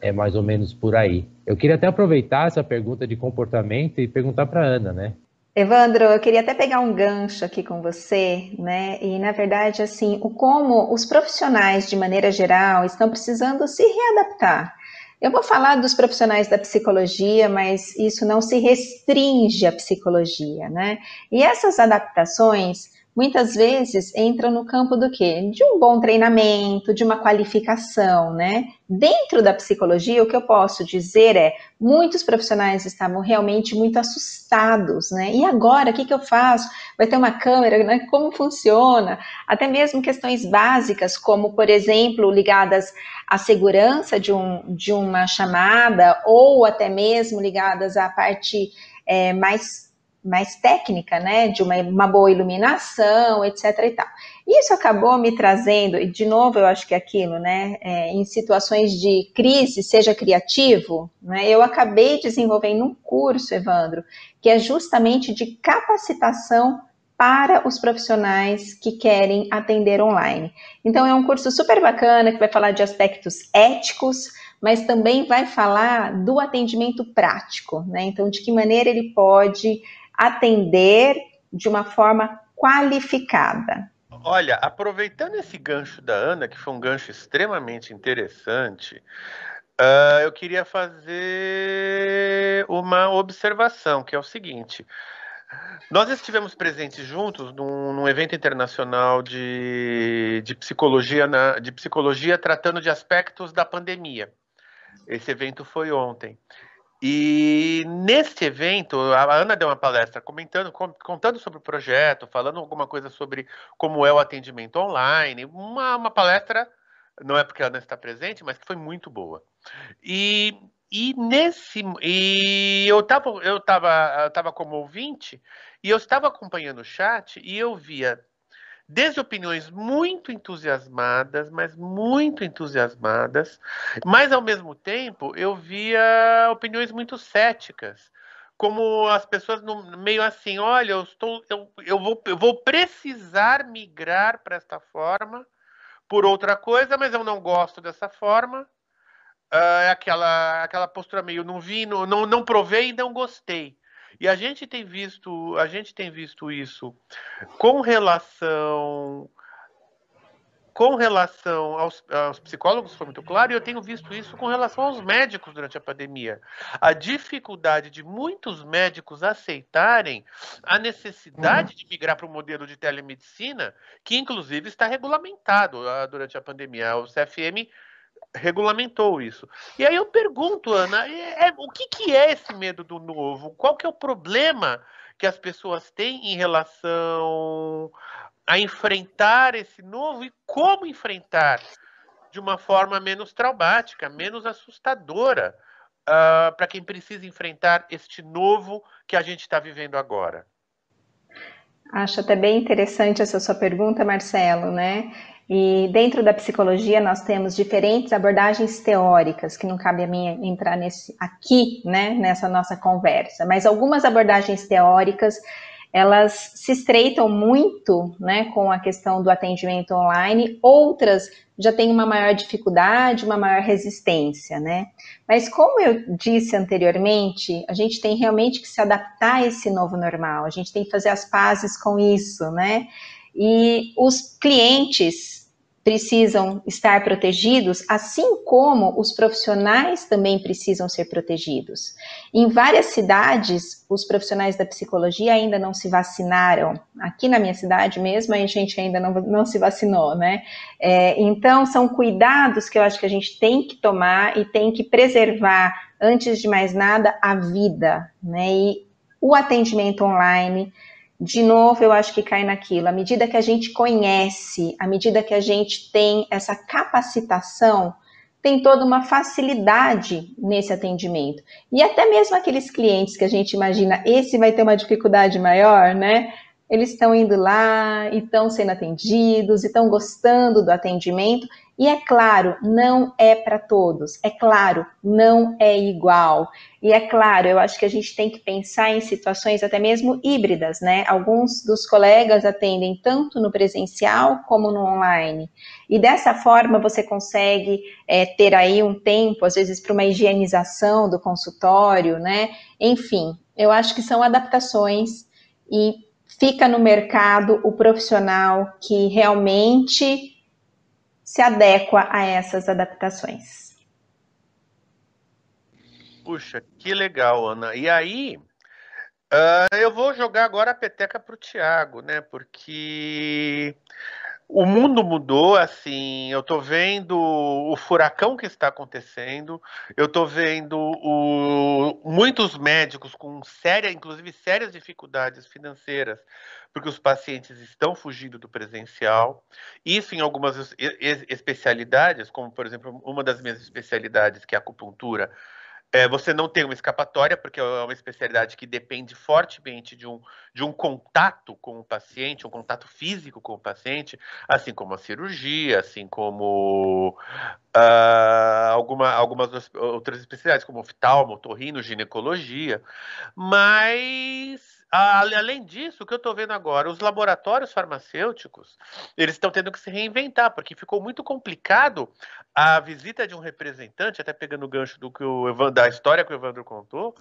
é mais ou menos por aí. Eu queria até aproveitar essa pergunta de comportamento e perguntar para Ana, né? Evandro, eu queria até pegar um gancho aqui com você, né? E na verdade, assim, o como os profissionais, de maneira geral, estão precisando se readaptar eu vou falar dos profissionais da psicologia, mas isso não se restringe à psicologia, né? E essas adaptações muitas vezes entram no campo do quê? De um bom treinamento, de uma qualificação, né? Dentro da psicologia, o que eu posso dizer é, muitos profissionais estavam realmente muito assustados, né? E agora, o que, que eu faço? Vai ter uma câmera, né? Como funciona? Até mesmo questões básicas, como, por exemplo, ligadas à segurança de, um, de uma chamada, ou até mesmo ligadas à parte é, mais mais técnica, né, de uma, uma, boa iluminação, etc e tal. Isso acabou me trazendo, e de novo eu acho que é aquilo, né, é, em situações de crise, seja criativo, né, eu acabei desenvolvendo um curso, Evandro, que é justamente de capacitação para os profissionais que querem atender online. Então é um curso super bacana que vai falar de aspectos éticos, mas também vai falar do atendimento prático, né? Então, de que maneira ele pode atender de uma forma qualificada. Olha, aproveitando esse gancho da Ana, que foi um gancho extremamente interessante, uh, eu queria fazer uma observação, que é o seguinte. Nós estivemos presentes juntos num, num evento internacional de, de, psicologia na, de psicologia tratando de aspectos da pandemia. Esse evento foi ontem. E nesse evento, a Ana deu uma palestra comentando, contando sobre o projeto, falando alguma coisa sobre como é o atendimento online. Uma, uma palestra, não é porque a Ana está presente, mas que foi muito boa. E, e nesse. E eu estava eu tava, eu tava como ouvinte, e eu estava acompanhando o chat e eu via desde opiniões muito entusiasmadas, mas muito entusiasmadas, mas ao mesmo tempo eu via opiniões muito céticas, como as pessoas no, meio assim, olha, eu estou, eu, eu, vou, eu vou precisar migrar para esta forma por outra coisa, mas eu não gosto dessa forma. Uh, aquela, aquela postura meio não vi, não, não, não provei e não gostei. E a gente tem visto, a gente tem visto isso com relação com relação aos, aos, psicólogos, foi muito claro, e eu tenho visto isso com relação aos médicos durante a pandemia. A dificuldade de muitos médicos aceitarem a necessidade uhum. de migrar para o modelo de telemedicina, que inclusive está regulamentado uh, durante a pandemia. O CFM regulamentou isso. E aí eu pergunto, Ana, é, é, o que, que é esse medo do novo? Qual que é o problema que as pessoas têm em relação a enfrentar esse novo e como enfrentar de uma forma menos traumática, menos assustadora uh, ah, para quem precisa enfrentar este novo que a gente está vivendo agora? Acho até bem interessante essa sua pergunta, Marcelo, né? E dentro da psicologia nós temos diferentes abordagens teóricas, que não cabe a mim entrar nesse aqui, né, nessa nossa conversa, mas algumas abordagens teóricas elas se estreitam muito né, com a questão do atendimento online, outras já têm uma maior dificuldade, uma maior resistência, né? Mas como eu disse anteriormente, a gente tem realmente que se adaptar a esse novo normal, a gente tem que fazer as pazes com isso, né? E os clientes precisam estar protegidos, assim como os profissionais também precisam ser protegidos. Em várias cidades, os profissionais da psicologia ainda não se vacinaram. Aqui na minha cidade mesmo, a gente ainda não, não se vacinou, né? É, então, são cuidados que eu acho que a gente tem que tomar e tem que preservar, antes de mais nada, a vida, né? E o atendimento online de novo, eu acho que cai naquilo. À medida que a gente conhece, à medida que a gente tem essa capacitação, tem toda uma facilidade nesse atendimento. E até mesmo aqueles clientes que a gente imagina, esse vai ter uma dificuldade maior, né? Eles estão indo lá e estão sendo atendidos, e estão gostando do atendimento e é claro, não é para todos. É claro, não é igual. E é claro, eu acho que a gente tem que pensar em situações até mesmo híbridas, né? Alguns dos colegas atendem tanto no presencial como no online. E dessa forma você consegue é, ter aí um tempo, às vezes, para uma higienização do consultório, né? Enfim, eu acho que são adaptações e fica no mercado o profissional que realmente se adequa a essas adaptações. Puxa, que legal, Ana. E aí, Uh, eu vou jogar agora a peteca para o Thiago, né? Porque o mundo mudou, assim, eu tô vendo o furacão que está acontecendo, eu tô vendo o, muitos médicos com séria, inclusive sérias dificuldades financeiras, porque os pacientes estão fugindo do presencial. Isso em algumas especialidades, como por exemplo, uma das minhas especialidades, que é a acupuntura, é, você não tem uma escapatória, porque é uma especialidade que depende fortemente de um, de um contato com o paciente, um contato físico com o paciente, assim como a cirurgia, assim como uh, alguma, algumas outras especialidades, como oftalmo, torrino, ginecologia. Mas Além disso, o que eu estou vendo agora, os laboratórios farmacêuticos, eles estão tendo que se reinventar, porque ficou muito complicado a visita de um representante, até pegando o gancho do que o da história que o Evandro contou,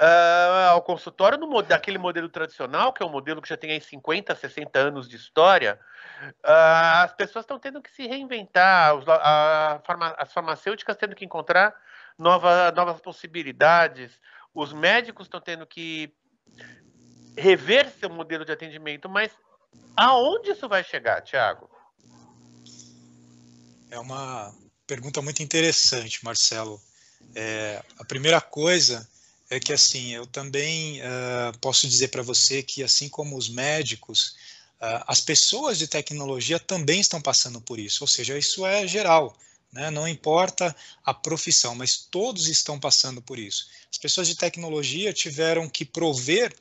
uh, ao consultório no, daquele modelo tradicional, que é um modelo que já tem aí 50, 60 anos de história, uh, as pessoas estão tendo que se reinventar, os, a, farma, as farmacêuticas tendo que encontrar nova, novas possibilidades, os médicos estão tendo que rever seu modelo de atendimento, mas aonde isso vai chegar, Tiago? É uma pergunta muito interessante, Marcelo. É, a primeira coisa é que assim eu também uh, posso dizer para você que assim como os médicos, uh, as pessoas de tecnologia também estão passando por isso. Ou seja, isso é geral. Né? Não importa a profissão, mas todos estão passando por isso. As pessoas de tecnologia tiveram que prover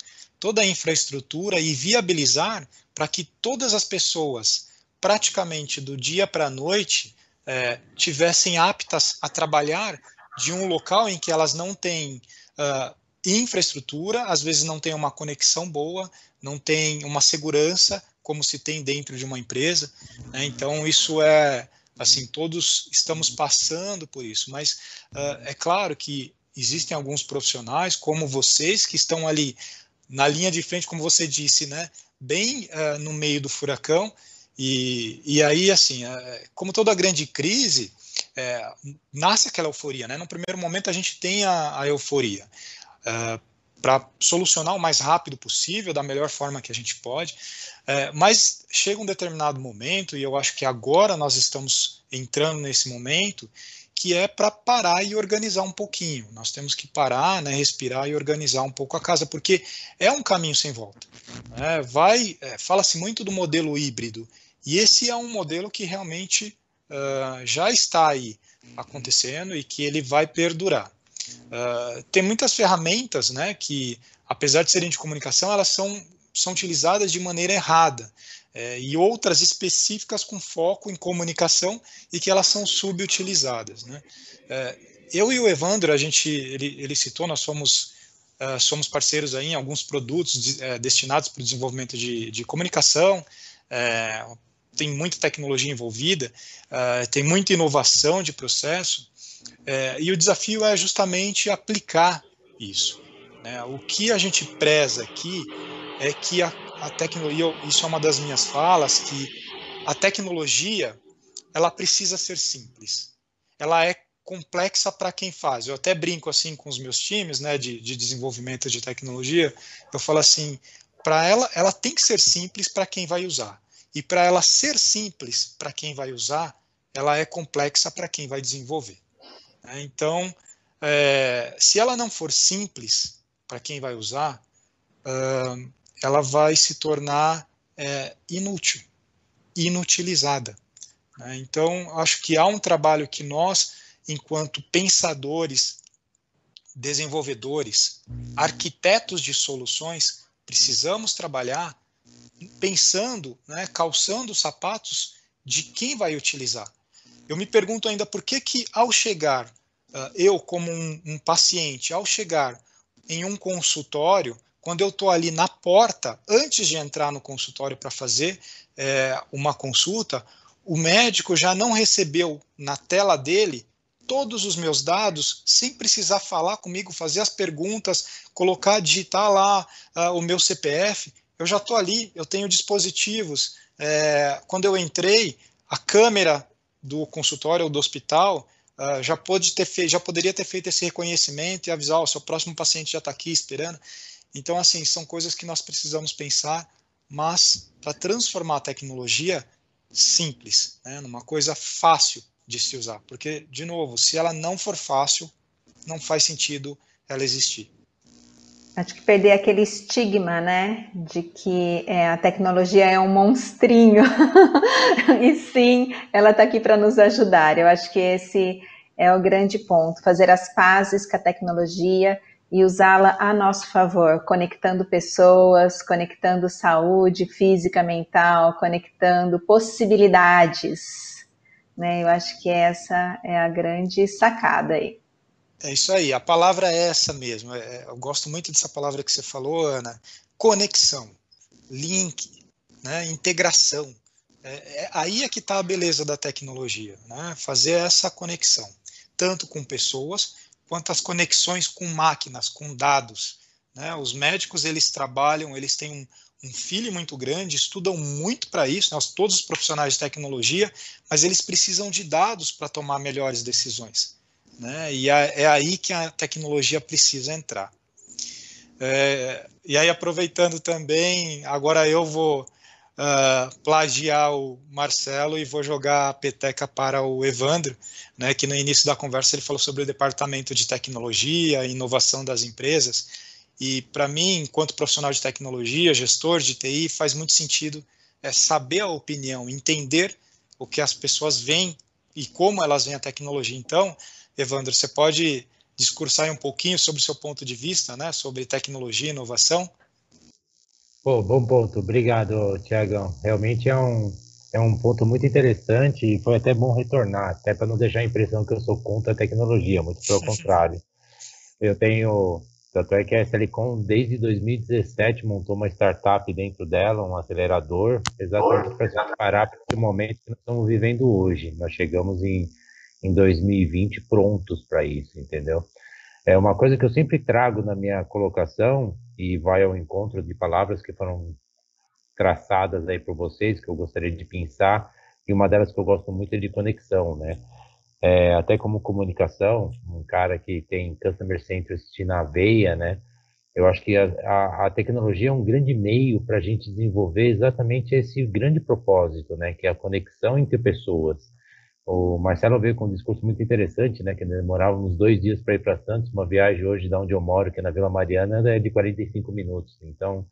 toda a infraestrutura e viabilizar para que todas as pessoas, praticamente do dia para a noite, é, tivessem aptas a trabalhar de um local em que elas não têm uh, infraestrutura, às vezes não têm uma conexão boa, não tem uma segurança como se tem dentro de uma empresa. Né? Então isso é assim todos estamos passando por isso, mas uh, é claro que existem alguns profissionais como vocês que estão ali na linha de frente, como você disse, né, bem uh, no meio do furacão. E, e aí, assim, uh, como toda grande crise, uh, nasce aquela euforia. Né? No primeiro momento, a gente tem a, a euforia para solucionar o mais rápido possível, da melhor forma que a gente pode. mas chega um determinado momento, e eu acho que agora nós estamos entrando nesse momento, que é para parar e organizar um pouquinho. Nós temos que parar, né, respirar e organizar um pouco a casa, porque é um caminho sem volta. Né? Vai, é, fala-se muito do modelo híbrido, e esse é um modelo que realmente uh, já está aí acontecendo e que ele vai perdurar. Uh, tem muitas ferramentas, né, que apesar de serem de comunicação, elas são são utilizadas de maneira errada é, e outras específicas com foco em comunicação e que elas são subutilizadas. Né? É, eu e o Evandro, a gente, ele, ele citou, nós somos, uh, somos parceiros aí em alguns produtos de, é, destinados para o desenvolvimento de, de comunicação, é, tem muita tecnologia envolvida, uh, tem muita inovação de processo, e o desafio é justamente aplicar isso. Né? O que a gente preza aqui é que a a isso é uma das minhas falas, que a tecnologia ela precisa ser simples. Ela é complexa para quem faz. Eu até brinco assim com os meus times, né, de, de desenvolvimento de tecnologia. Eu falo assim, para ela, ela tem que ser simples para quem vai usar. E para ela ser simples para quem vai usar, ela é complexa para quem vai desenvolver. Né? Então, é, se ela não for simples para quem vai usar, uh, ela vai se tornar é, inútil, inutilizada. Né? Então, acho que há um trabalho que nós, enquanto pensadores, desenvolvedores, arquitetos de soluções, precisamos trabalhar pensando, né, calçando os sapatos de quem vai utilizar. Eu me pergunto ainda por que que ao chegar, uh, eu como um, um paciente, ao chegar em um consultório, quando eu estou ali na porta, antes de entrar no consultório para fazer é, uma consulta, o médico já não recebeu na tela dele todos os meus dados sem precisar falar comigo, fazer as perguntas, colocar, digitar lá uh, o meu CPF. Eu já estou ali, eu tenho dispositivos. É, quando eu entrei, a câmera do consultório ou do hospital uh, já, pode ter já poderia ter feito esse reconhecimento e avisar: o seu próximo paciente já está aqui esperando. Então, assim, são coisas que nós precisamos pensar, mas para transformar a tecnologia simples, né, numa coisa fácil de se usar. Porque, de novo, se ela não for fácil, não faz sentido ela existir. Acho que perder aquele estigma, né, de que é, a tecnologia é um monstrinho, e sim, ela está aqui para nos ajudar. Eu acho que esse é o grande ponto, fazer as pazes com a tecnologia e usá-la a nosso favor, conectando pessoas, conectando saúde física, mental, conectando possibilidades. Né? Eu acho que essa é a grande sacada aí. É isso aí, a palavra é essa mesmo. É, eu gosto muito dessa palavra que você falou, Ana. Conexão, link, né? integração. É, é, aí é que está a beleza da tecnologia, né? fazer essa conexão, tanto com pessoas, quanto as conexões com máquinas, com dados. Né? Os médicos eles trabalham, eles têm um, um filho muito grande, estudam muito para isso, nós todos os profissionais de tecnologia, mas eles precisam de dados para tomar melhores decisões. Né? E é, é aí que a tecnologia precisa entrar. É, e aí, aproveitando também, agora eu vou uh, plagiar o Marcelo e vou jogar a peteca para o Evandro, né, que no início da conversa ele falou sobre o departamento de tecnologia, inovação das empresas, e para mim, enquanto profissional de tecnologia, gestor de TI, faz muito sentido é, saber a opinião, entender o que as pessoas veem e como elas veem a tecnologia. Então, Evandro, você pode discursar um pouquinho sobre o seu ponto de vista, né, sobre tecnologia e inovação? Pô, bom ponto. Obrigado, Tiagão. Realmente é um, é um ponto muito interessante e foi até bom retornar, até para não deixar a impressão que eu sou contra a tecnologia, muito pelo contrário. Eu tenho, tanto é que a Telecom, desde 2017, montou uma startup dentro dela, um acelerador, exatamente para se preparar para o momento que nós estamos vivendo hoje. Nós chegamos em, em 2020 prontos para isso, entendeu? É uma coisa que eu sempre trago na minha colocação e vai ao encontro de palavras que foram traçadas aí por vocês, que eu gostaria de pensar, e uma delas que eu gosto muito é de conexão, né? É, até como comunicação, um cara que tem customer centricity na veia, né? Eu acho que a, a, a tecnologia é um grande meio para a gente desenvolver exatamente esse grande propósito, né? Que é a conexão entre pessoas. O Marcelo veio com um discurso muito interessante, né? Que demorávamos dois dias para ir para Santos, uma viagem hoje da onde eu moro, que é na Vila Mariana, é de 45 minutos. Então,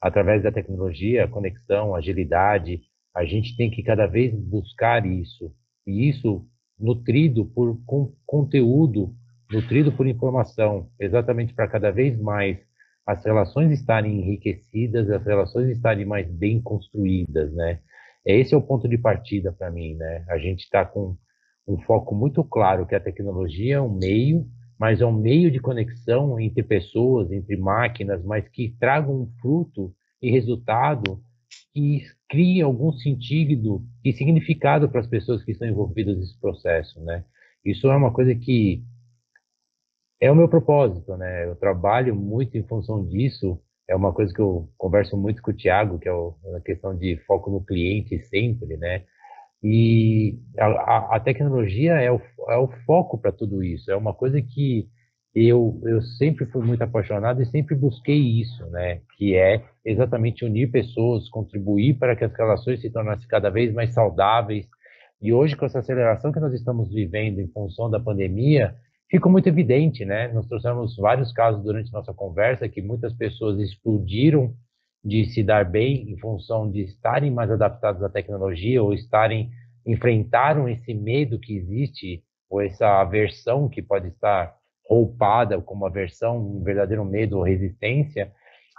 através da tecnologia, conexão, agilidade, a gente tem que cada vez buscar isso. E isso nutrido por conteúdo, nutrido por informação, exatamente para cada vez mais as relações estarem enriquecidas, as relações estarem mais bem construídas, né? Esse é o ponto de partida para mim, né? A gente está com um foco muito claro que a tecnologia é um meio, mas é um meio de conexão entre pessoas, entre máquinas, mas que traga um fruto e resultado que crie algum sentido e significado para as pessoas que estão envolvidas nesse processo, né? Isso é uma coisa que é o meu propósito, né? Eu trabalho muito em função disso é uma coisa que eu converso muito com o Thiago, que é a questão de foco no cliente sempre, né? E a, a tecnologia é o, é o foco para tudo isso. É uma coisa que eu, eu sempre fui muito apaixonado e sempre busquei isso, né? Que é exatamente unir pessoas, contribuir para que as relações se tornassem cada vez mais saudáveis. E hoje, com essa aceleração que nós estamos vivendo em função da pandemia, ficou muito evidente, né? Nós trouxemos vários casos durante nossa conversa que muitas pessoas explodiram de se dar bem em função de estarem mais adaptados à tecnologia ou estarem enfrentaram esse medo que existe ou essa aversão que pode estar roupada como aversão, um verdadeiro medo ou resistência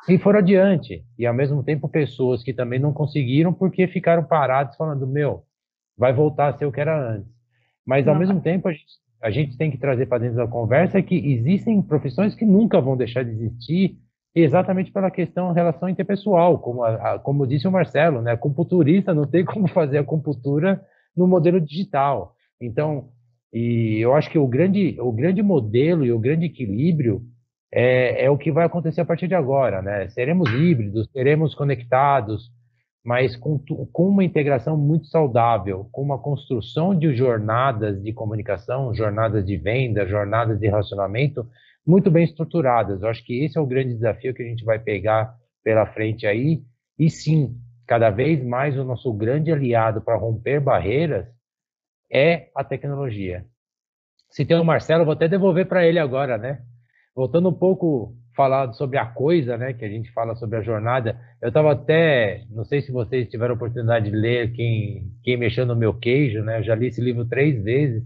e foram adiante. E ao mesmo tempo pessoas que também não conseguiram porque ficaram parados falando meu, vai voltar a ser o que era antes. Mas ao mesmo tempo a gente a gente tem que trazer para dentro da conversa que existem profissões que nunca vão deixar de existir exatamente pela questão relação interpessoal, como, a, a, como disse o Marcelo, né? Computurista não tem como fazer a computura no modelo digital. Então, e eu acho que o grande, o grande modelo e o grande equilíbrio é, é o que vai acontecer a partir de agora, né? Seremos híbridos, seremos conectados, mas com, com uma integração muito saudável, com uma construção de jornadas de comunicação, jornadas de venda, jornadas de relacionamento muito bem estruturadas. Eu acho que esse é o grande desafio que a gente vai pegar pela frente aí. E sim, cada vez mais o nosso grande aliado para romper barreiras é a tecnologia. Se tem o Marcelo, vou até devolver para ele agora, né? Voltando um pouco falar sobre a coisa, né, que a gente fala sobre a jornada. Eu estava até, não sei se vocês tiveram oportunidade de ler quem, quem mexeu no meu queijo, né? Eu já li esse livro três vezes.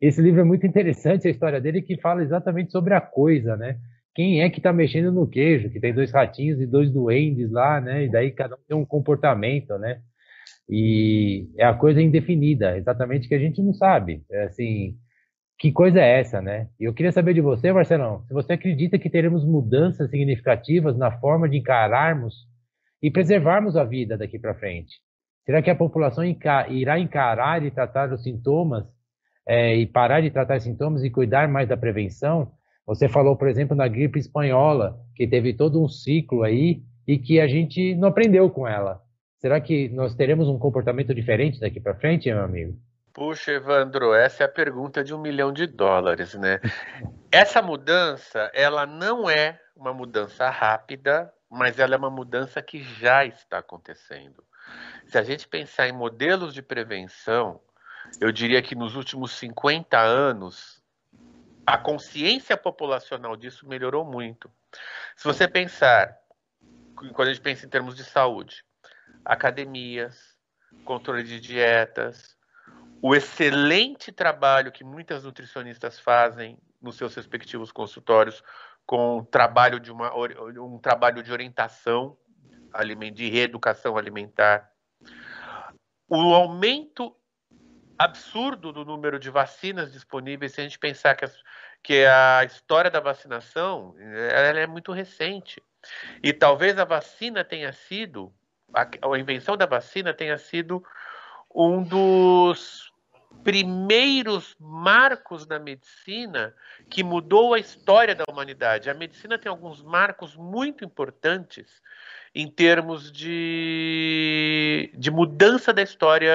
Esse livro é muito interessante, a história dele, que fala exatamente sobre a coisa, né? Quem é que está mexendo no queijo? Que tem dois ratinhos e dois duendes lá, né? E daí cada um tem um comportamento, né? E é a coisa indefinida, exatamente que a gente não sabe. É assim, que coisa é essa, né? E eu queria saber de você, Marcelão, se você acredita que teremos mudanças significativas na forma de encararmos e preservarmos a vida daqui para frente. Será que a população irá encarar e tratar os sintomas é, e parar de tratar sintomas e cuidar mais da prevenção? Você falou, por exemplo, na gripe espanhola, que teve todo um ciclo aí e que a gente não aprendeu com ela. Será que nós teremos um comportamento diferente daqui para frente, meu amigo? Puxa, Evandro, essa é a pergunta de um milhão de dólares, né? Essa mudança, ela não é uma mudança rápida, mas ela é uma mudança que já está acontecendo. Se a gente pensar em modelos de prevenção, eu diria que nos últimos 50 anos, a consciência populacional disso melhorou muito. Se você pensar, quando a gente pensa em termos de saúde, academias, controle de dietas, o excelente trabalho que muitas nutricionistas fazem nos seus respectivos consultórios com trabalho de uma, um trabalho de orientação de reeducação alimentar. O aumento absurdo do número de vacinas disponíveis, se a gente pensar que a, que a história da vacinação ela é muito recente. E talvez a vacina tenha sido, a, a invenção da vacina tenha sido um dos primeiros marcos da medicina que mudou a história da humanidade. A medicina tem alguns marcos muito importantes em termos de, de mudança da história,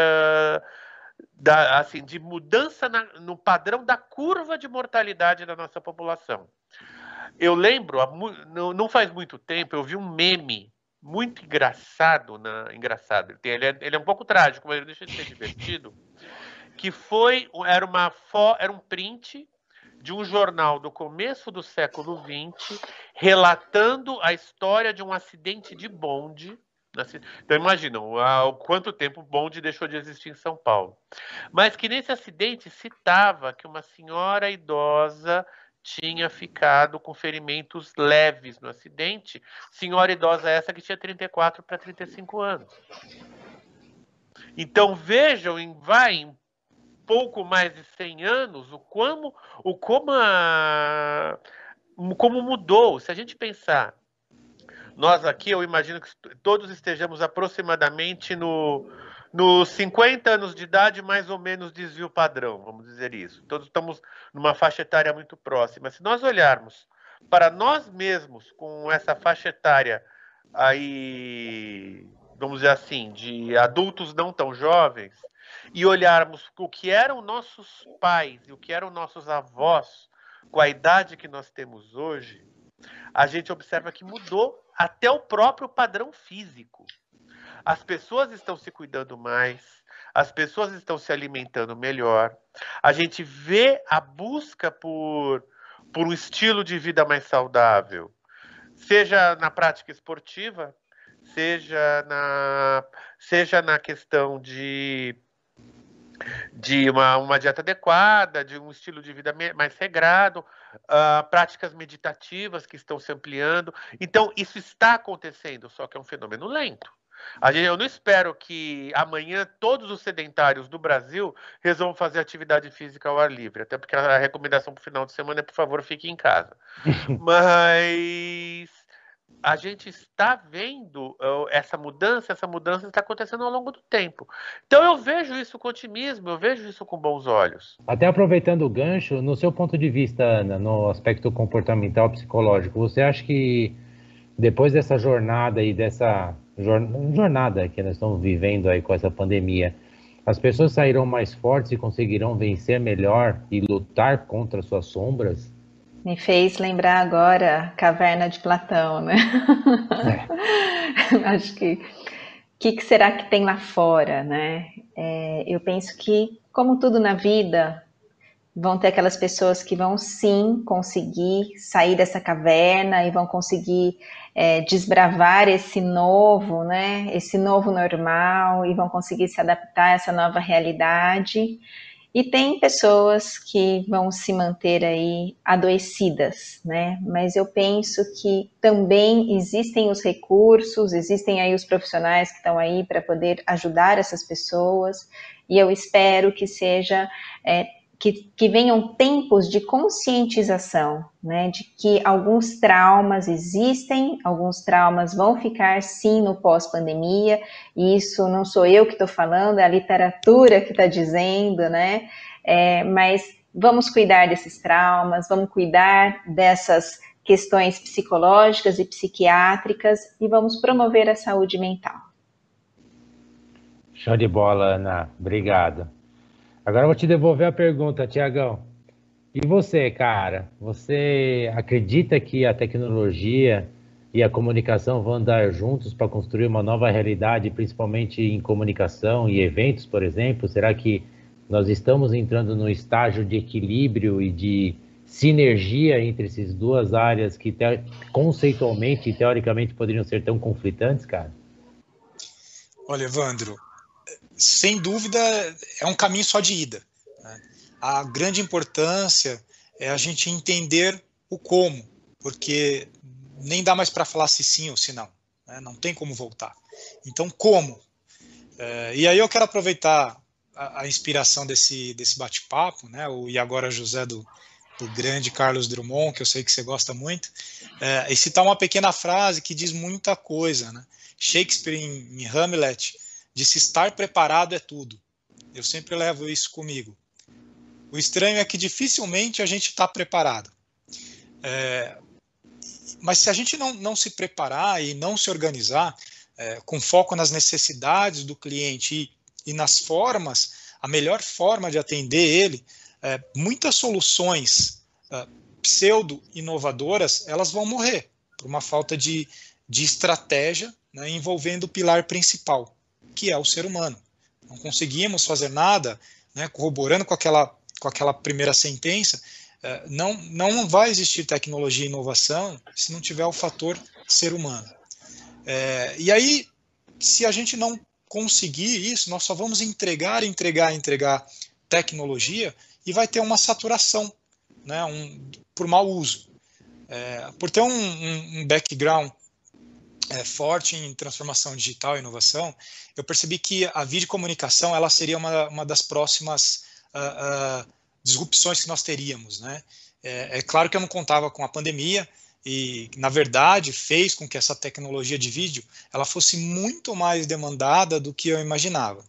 da, assim, de mudança na, no padrão da curva de mortalidade da nossa população. Eu lembro, não faz muito tempo, eu vi um meme muito engraçado, na, engraçado. Ele é, ele é um pouco trágico, mas ele deixa de ser divertido que foi era uma era um print de um jornal do começo do século XX relatando a história de um acidente de bonde. Então imaginam há quanto tempo o bonde deixou de existir em São Paulo. Mas que nesse acidente citava que uma senhora idosa tinha ficado com ferimentos leves no acidente. Senhora idosa essa que tinha 34 para 35 anos. Então vejam, vai em pouco mais de 100 anos, o como, o como, a, como mudou. Se a gente pensar, nós aqui, eu imagino que todos estejamos aproximadamente no, nos 50 anos de idade, mais ou menos desvio padrão, vamos dizer isso. Todos estamos numa faixa etária muito próxima. Se nós olharmos para nós mesmos com essa faixa etária aí, vamos dizer assim, de adultos não tão jovens, e olharmos o que eram nossos pais e o que eram nossos avós com a idade que nós temos hoje, a gente observa que mudou até o próprio padrão físico. As pessoas estão se cuidando mais, as pessoas estão se alimentando melhor. A gente vê a busca por, por um estilo de vida mais saudável, seja na prática esportiva, seja na, seja na questão de de uma, uma dieta adequada, de um estilo de vida mais regrado, uh, práticas meditativas que estão se ampliando. Então, isso está acontecendo, só que é um fenômeno lento. Gente, eu não espero que amanhã todos os sedentários do Brasil resolvam fazer atividade física ao ar livre, até porque a recomendação para o final de semana é, por favor, fique em casa. Mas a gente está vendo essa mudança, essa mudança está acontecendo ao longo do tempo. Então eu vejo isso com otimismo, eu vejo isso com bons olhos. Até aproveitando o gancho, no seu ponto de vista, Ana, no aspecto comportamental psicológico, você acha que depois dessa jornada e dessa jornada que nós estamos vivendo aí com essa pandemia, as pessoas sairão mais fortes e conseguirão vencer melhor e lutar contra suas sombras? Me fez lembrar agora Caverna de Platão, né? É. Acho que o que, que, será que tem lá fora, né? É, eu penso que, como tudo na vida, vão ter aquelas pessoas que vão sim conseguir sair dessa caverna e vão conseguir é, desbravar esse novo, né? Esse novo normal e vão conseguir se adaptar a essa nova realidade. E tem pessoas que vão se manter aí adoecidas, né? Mas eu penso que também existem os recursos, existem aí os profissionais que estão aí para poder ajudar essas pessoas, e eu espero que seja é, que, que, venham tempos de conscientização, né, de que alguns traumas existem, alguns traumas vão ficar sim no pós-pandemia, e isso não sou eu que estou falando, é a literatura que está dizendo, né, é, mas vamos cuidar desses traumas, vamos cuidar dessas questões psicológicas e psiquiátricas e vamos promover a saúde mental. Show de bola, Ana. Obrigado. Agora eu vou te devolver a pergunta, Tiagão. E você, cara? Você acredita que a tecnologia e a comunicação vão andar juntos para construir uma nova realidade, principalmente em comunicação e eventos, por exemplo? Será que nós estamos entrando no estágio de equilíbrio e de sinergia entre essas duas áreas que conceitualmente e teoricamente poderiam ser tão conflitantes, cara? Olha, Evandro, sem dúvida, é um caminho só de ida. Né? A grande importância é a gente entender o como, porque nem dá mais para falar se sim ou se não. Né? Não tem como voltar. Então, como? É, e aí eu quero aproveitar a, a inspiração desse, desse bate-papo, né? o E Agora José do, do grande Carlos Drummond, que eu sei que você gosta muito, é, e citar uma pequena frase que diz muita coisa. Né? Shakespeare, em, em Hamlet, disse estar preparado é tudo. Eu sempre levo isso comigo. O estranho é que dificilmente a gente está preparado. É, mas se a gente não, não se preparar e não se organizar é, com foco nas necessidades do cliente e, e, nas formas, a melhor forma de atender ele, é, muitas soluções é, pseudo-inovadoras elas vão morrer por uma falta de, de estratégia né, envolvendo o pilar principal, que é o ser humano. Não conseguimos fazer nada, né, corroborando com aquela, com aquela primeira sentença, é, não, não vai existir tecnologia e inovação se não tiver o fator ser humano. É, e aí, se a gente não conseguir isso, nós só vamos entregar, entregar, entregar tecnologia e vai ter uma saturação, né, um, por mau uso. É, por ter um, um, um background é, forte em transformação digital e inovação, eu percebi que a videocomunicação ela seria uma, uma das próximas uh, uh, disrupções que nós teríamos. Né? É, é, claro que eu não contava com a pandemia e, na verdade, fez com que essa tecnologia de vídeo ela fosse muito mais demandada do que eu imaginava.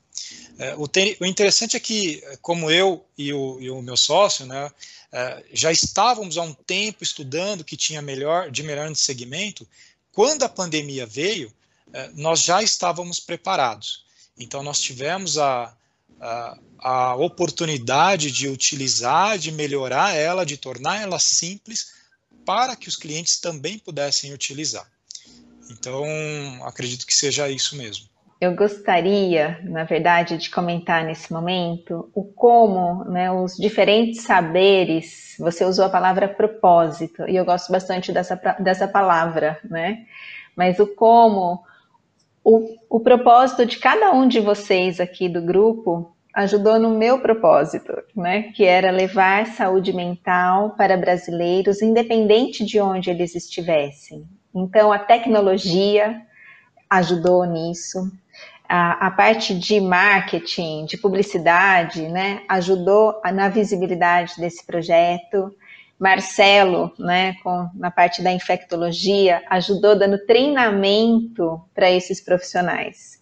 É, o, o, interessante é que, como eu e o, e o meu sócio, né, é, já estávamos há um tempo estudando que tinha melhor de melhor segmento, quando a pandemia veio, eh, nós já estávamos preparados. Então, nós tivemos a, a, a oportunidade de utilizar, de melhorar ela, de tornar ela simples, para que os clientes também pudessem utilizar. Então, acredito que seja isso mesmo. Eu gostaria, na verdade, de comentar nesse momento o como né, os diferentes saberes, você usou a palavra propósito, e eu gosto bastante dessa, dessa palavra, né? Mas o como o, o propósito de cada um de vocês aqui do grupo ajudou no meu propósito, né? Que era levar saúde mental para brasileiros, independente de onde eles estivessem. Então, a tecnologia ajudou nisso, a, a, parte de marketing, de publicidade, né, ajudou na visibilidade desse projeto. Marcelo, né, com, na parte da infectologia, ajudou dando treinamento para esses profissionais.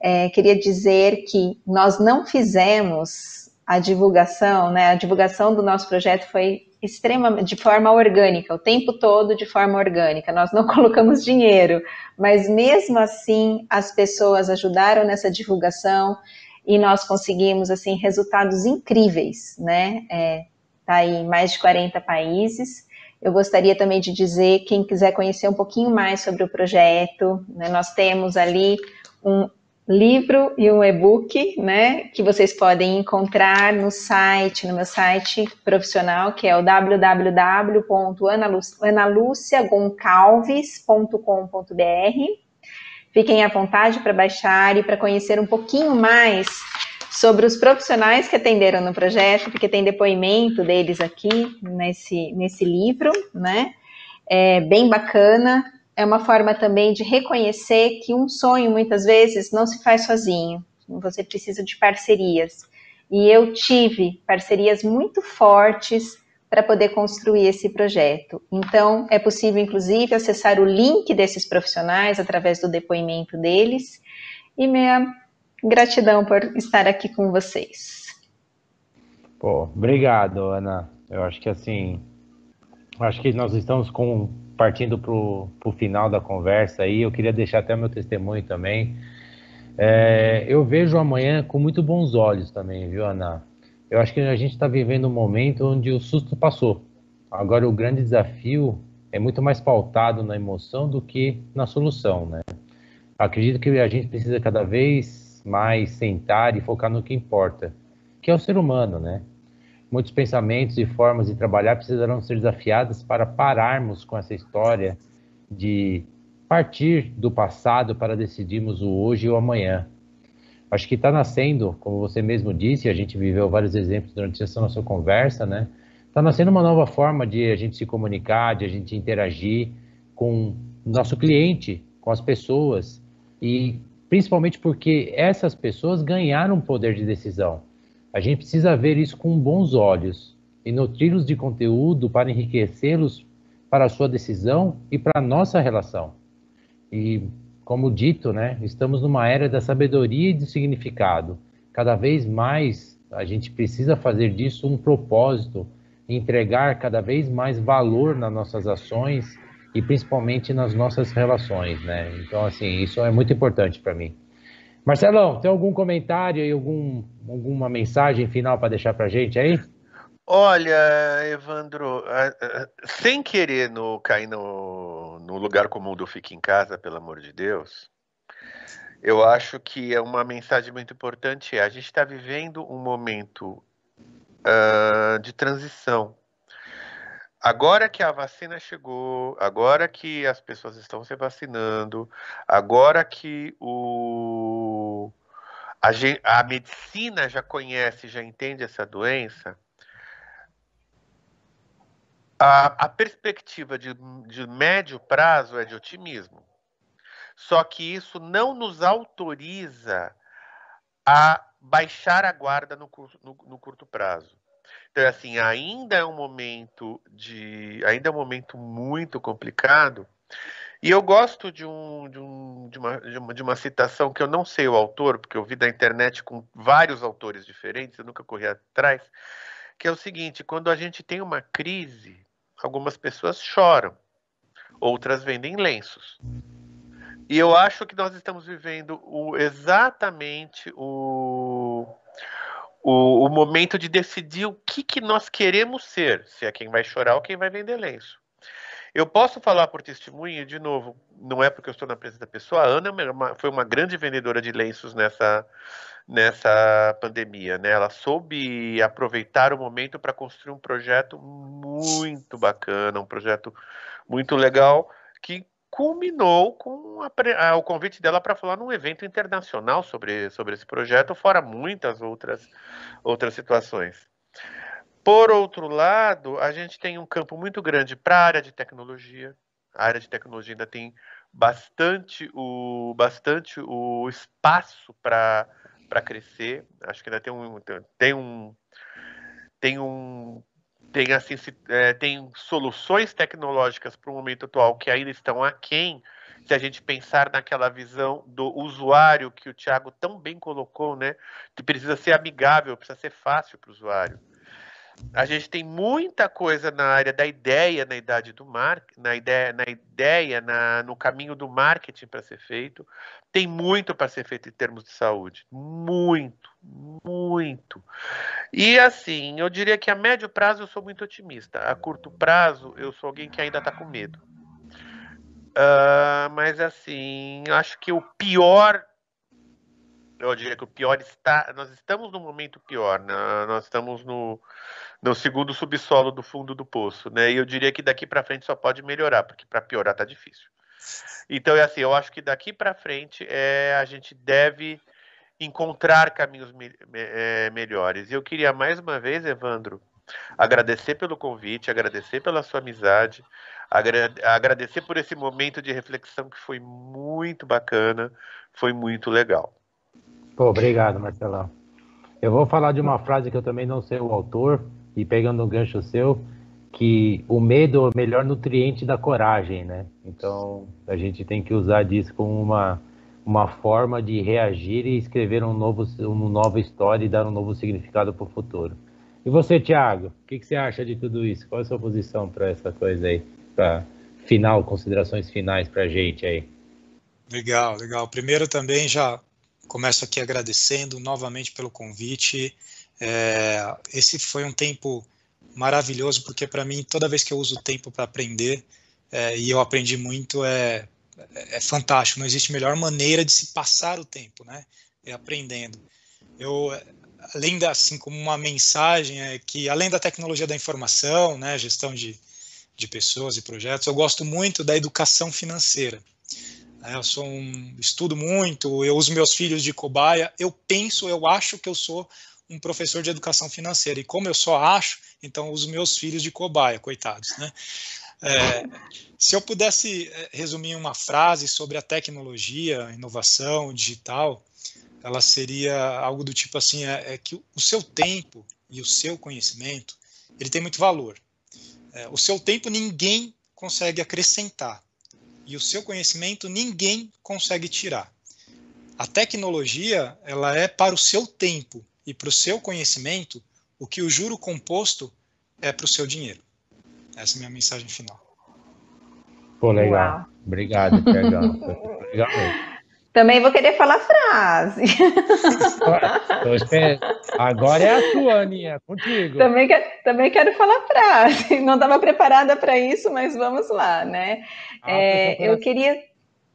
É, queria dizer que nós não fizemos a divulgação, né, a divulgação do nosso projeto foi extremamente de forma orgânica, o tempo todo de forma orgânica. Nós não colocamos dinheiro, mas mesmo assim as pessoas ajudaram nessa divulgação e nós conseguimos assim resultados incríveis, né? É, tá aí em mais de 40 países. Eu gostaria também de dizer, quem quiser conhecer um pouquinho mais sobre o projeto, né, nós temos ali um livro e um e-book, né, que vocês podem encontrar no site, no meu site profissional, que é o www.analuciagoncalves.com.br. Fiquem à vontade para baixar e para conhecer um pouquinho mais sobre os profissionais que atenderam no projeto, porque tem depoimento deles aqui nesse, nesse livro, né? É bem bacana. É uma forma também de reconhecer que um sonho, muitas vezes, não se faz sozinho. Você precisa de parcerias. E eu tive parcerias muito fortes para poder construir esse projeto. Então, é possível, inclusive, acessar o link desses profissionais através do depoimento deles. E minha Gratidão por estar aqui com vocês. Pô, obrigado, Ana. Eu acho que assim, acho que nós estamos com, partindo para o final da conversa aí. Eu queria deixar até meu testemunho também. É, eu vejo amanhã com muito bons olhos também, viu, Ana? Eu acho que a gente está vivendo um momento onde o susto passou. Agora o grande desafio é muito mais pautado na emoção do que na solução, né? Acredito que a gente precisa cada vez mais sentar e focar no que importa, que é o ser humano, né? Muitos pensamentos e formas de trabalhar precisarão ser desafiadas para pararmos com essa história de partir do passado para decidirmos o hoje e o amanhã. Acho que está nascendo, como você mesmo disse, a gente viveu vários exemplos durante essa nossa conversa, né? Está nascendo uma nova forma de a gente se comunicar, de a gente interagir com nosso cliente, com as pessoas e principalmente porque essas pessoas ganharam poder de decisão. A gente precisa ver isso com bons olhos e nutri-los de conteúdo para enriquecê-los para a sua decisão e para a nossa relação. E, como dito, né, estamos numa era da sabedoria e do significado. Cada vez mais a gente precisa fazer disso um propósito, entregar cada vez mais valor nas nossas ações e principalmente nas nossas relações, né? Então, assim, isso é muito importante para mim. Marcelão, tem algum comentário e algum, alguma mensagem final para deixar para gente aí? Olha, Evandro, sem querer no, cair no, no lugar comum do Fique em Casa, pelo amor de Deus, eu acho que é uma mensagem muito importante. A gente está vivendo um momento uh, de transição Agora que a vacina chegou, agora que as pessoas estão se vacinando, agora que o, a, a medicina já conhece, já entende essa doença, a, a perspectiva de, de médio prazo é de otimismo. Só que isso não nos autoriza a baixar a guarda no, no, no curto prazo. Então, assim, ainda é um momento de. Ainda é um momento muito complicado. E eu gosto de, um, de, um, de, uma, de, uma, de uma citação que eu não sei o autor, porque eu vi da internet com vários autores diferentes, eu nunca corri atrás, que é o seguinte: quando a gente tem uma crise, algumas pessoas choram, outras vendem lenços. E eu acho que nós estamos vivendo o, exatamente o, o, o momento de decidir o que, que nós queremos ser, se é quem vai chorar ou quem vai vender lenço. Eu posso falar por testemunho, de novo, não é porque eu estou na presença da pessoa, a Ana é foi uma grande vendedora de lenços nessa, nessa pandemia, né? Ela soube aproveitar o momento para construir um projeto muito bacana, um projeto muito legal que culminou com a, a, o convite dela para falar num evento internacional sobre, sobre esse projeto, fora muitas outras, outras situações. Por outro lado, a gente tem um campo muito grande para a área de tecnologia. A área de tecnologia ainda tem bastante o, bastante o espaço para crescer. Acho que ainda tem um, tem um, tem um tem, assim, se, é, tem soluções tecnológicas para o momento atual que ainda estão aquém, se a gente pensar naquela visão do usuário que o Thiago tão bem colocou, né? Que precisa ser amigável, precisa ser fácil para o usuário. A gente tem muita coisa na área da ideia, na idade do mar, na ideia, na ideia, na, no caminho do marketing para ser feito. Tem muito para ser feito em termos de saúde, muito, muito. E assim, eu diria que a médio prazo eu sou muito otimista. A curto prazo eu sou alguém que ainda está com medo. Uh, mas assim, acho que o pior eu diria que o pior está. Nós estamos no momento pior, né? nós estamos no, no segundo subsolo do fundo do poço, né? E eu diria que daqui para frente só pode melhorar, porque para piorar tá difícil. Então é assim, eu acho que daqui para frente é, a gente deve encontrar caminhos me, é, melhores. E eu queria mais uma vez, Evandro, agradecer pelo convite, agradecer pela sua amizade, agra agradecer por esse momento de reflexão que foi muito bacana, foi muito legal. Pô, obrigado, Marcelão. Eu vou falar de uma frase que eu também não sei o autor, e pegando um gancho seu, que o medo é o melhor nutriente da coragem, né? Então, a gente tem que usar disso como uma, uma forma de reagir e escrever um novo, uma nova história e dar um novo significado para o futuro. E você, Thiago, o que, que, você acha de tudo isso? Qual é a sua posição para essa coisa aí? Para final, considerações finais para a gente aí. Legal, legal. Primeiro também já Começo aqui agradecendo novamente pelo convite. É, esse foi um tempo maravilhoso, porque para mim, toda vez que eu uso o tempo para aprender, é, e eu aprendi muito, é, é fantástico. Não existe melhor maneira de se passar o tempo, né? É aprendendo. Eu, além da, assim, como uma mensagem, é que além da tecnologia da informação, né, gestão de, de pessoas e projetos, eu gosto muito da educação financeira. Né? Eu sou um, estudo muito, eu uso meus filhos de cobaia. Eu penso, eu acho que eu sou um professor de educação financeira. E como eu só acho, então uso meus filhos de cobaia, coitados, né? É, se eu pudesse é, resumir uma frase sobre a tecnologia, inovação digital, ela seria algo do tipo assim: é, é que o seu tempo e o seu conhecimento ele tem muito valor. É, o seu tempo ninguém consegue acrescentar e o seu conhecimento ninguém consegue tirar. A tecnologia ela é para o seu tempo e para o seu conhecimento o que o juro composto é para o seu dinheiro. Essa é a minha mensagem final. Pô, legal. Uau. Obrigado, legal mesmo. Também vou querer falar frase. Agora é a sua, Aninha, contigo. Também, quero, também quero falar frase. Não estava preparada para isso, mas vamos lá, né? Ah, é, eu, queria,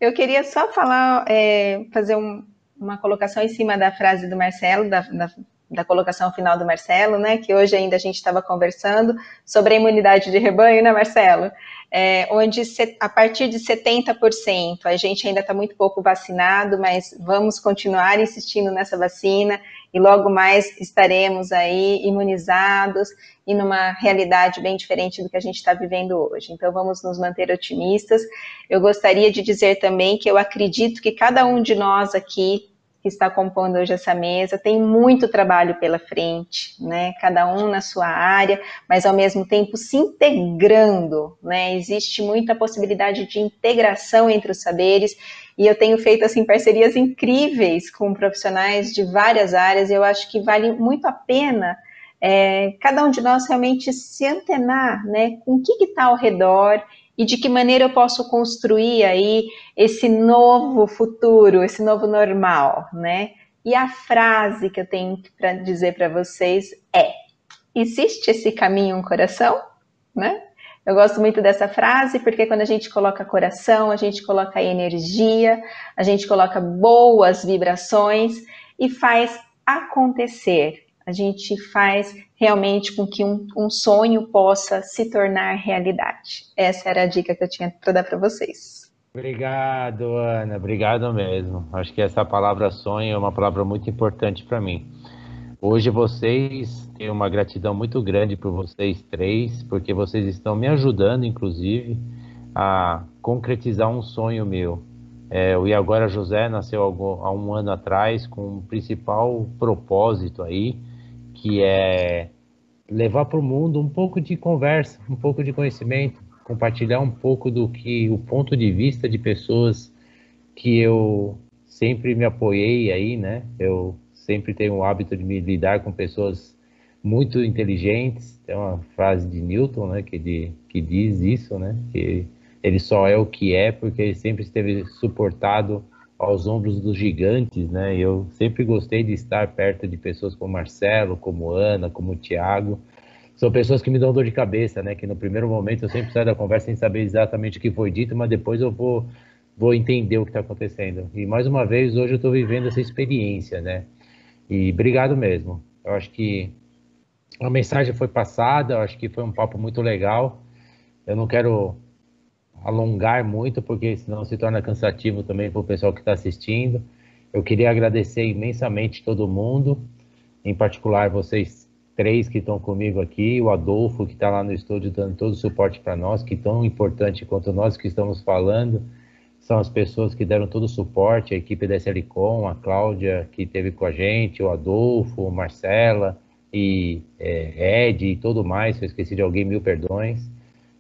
eu queria só falar, é, fazer um, uma colocação em cima da frase do Marcelo, da, da, da colocação final do Marcelo, né? Que hoje ainda a gente estava conversando sobre a imunidade de rebanho, né, Marcelo? é, onde a partir de 70% a gente ainda está muito pouco vacinado, mas vamos continuar insistindo nessa vacina e logo mais estaremos aí imunizados e numa realidade bem diferente do que a gente está vivendo hoje. Então vamos nos manter otimistas. Eu gostaria de dizer também que eu acredito que cada um de nós aqui que está compondo hoje essa mesa, tem muito trabalho pela frente, né? Cada um na sua área, mas ao mesmo tempo se integrando, né? Existe muita possibilidade de integração entre os saberes e eu tenho feito assim parcerias incríveis com profissionais de várias áreas. E eu acho que vale muito a pena é, cada um de nós realmente se antenar, né? Com o que está ao redor e de que maneira eu posso construir aí esse novo futuro, esse novo normal, né? E a frase que eu tenho para dizer para vocês é: existe esse caminho um coração, né? Eu gosto muito dessa frase porque quando a gente coloca coração, a gente coloca energia, a gente coloca boas vibrações e faz acontecer a gente faz realmente com que um, um sonho possa se tornar realidade. Essa era a dica que eu tinha para dar para vocês. Obrigado, Ana. Obrigado mesmo. Acho que essa palavra sonho é uma palavra muito importante para mim. Hoje vocês têm uma gratidão muito grande por vocês três, porque vocês estão me ajudando, inclusive, a concretizar um sonho meu. É, o E Agora José nasceu há um ano atrás com um principal propósito aí, que é levar para o mundo um pouco de conversa, um pouco de conhecimento, compartilhar um pouco do que o ponto de vista de pessoas que eu sempre me apoiei aí, né? Eu sempre tenho o hábito de me lidar com pessoas muito inteligentes. Tem uma frase de Newton, né, que, de, que diz isso, né, que ele só é o que é porque ele sempre esteve suportado aos ombros dos gigantes, né? Eu sempre gostei de estar perto de pessoas como Marcelo, como Ana, como Tiago. São pessoas que me dão dor de cabeça, né? Que no primeiro momento eu sempre saio da conversa sem saber exatamente o que foi dito, mas depois eu vou, vou entender o que está acontecendo. E mais uma vez, hoje eu estou vivendo essa experiência, né? E obrigado mesmo. Eu acho que a mensagem foi passada, eu acho que foi um papo muito legal. Eu não quero alongar muito, porque senão se torna cansativo também para o pessoal que está assistindo. Eu queria agradecer imensamente todo mundo, em particular vocês três que estão comigo aqui, o Adolfo que está lá no estúdio dando todo o suporte para nós, que tão importante quanto nós que estamos falando, são as pessoas que deram todo o suporte, a equipe da SLCom, a Cláudia que esteve com a gente, o Adolfo, Marcela e é, Ed e tudo mais, se eu esqueci de alguém, mil perdões.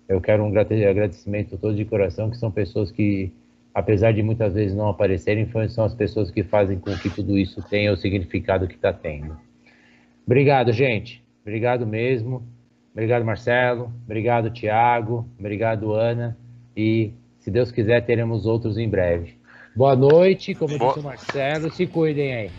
Eu quero um agradecimento todo de coração, que são pessoas que, apesar de muitas vezes não aparecerem, são as pessoas que fazem com que tudo isso tenha o significado que está tendo. Obrigado, gente. Obrigado mesmo. Obrigado, Marcelo. Obrigado, Tiago. Obrigado, Ana. E, se Deus quiser, teremos outros em breve. Boa noite, como Boa... disse o Marcelo. Se cuidem aí.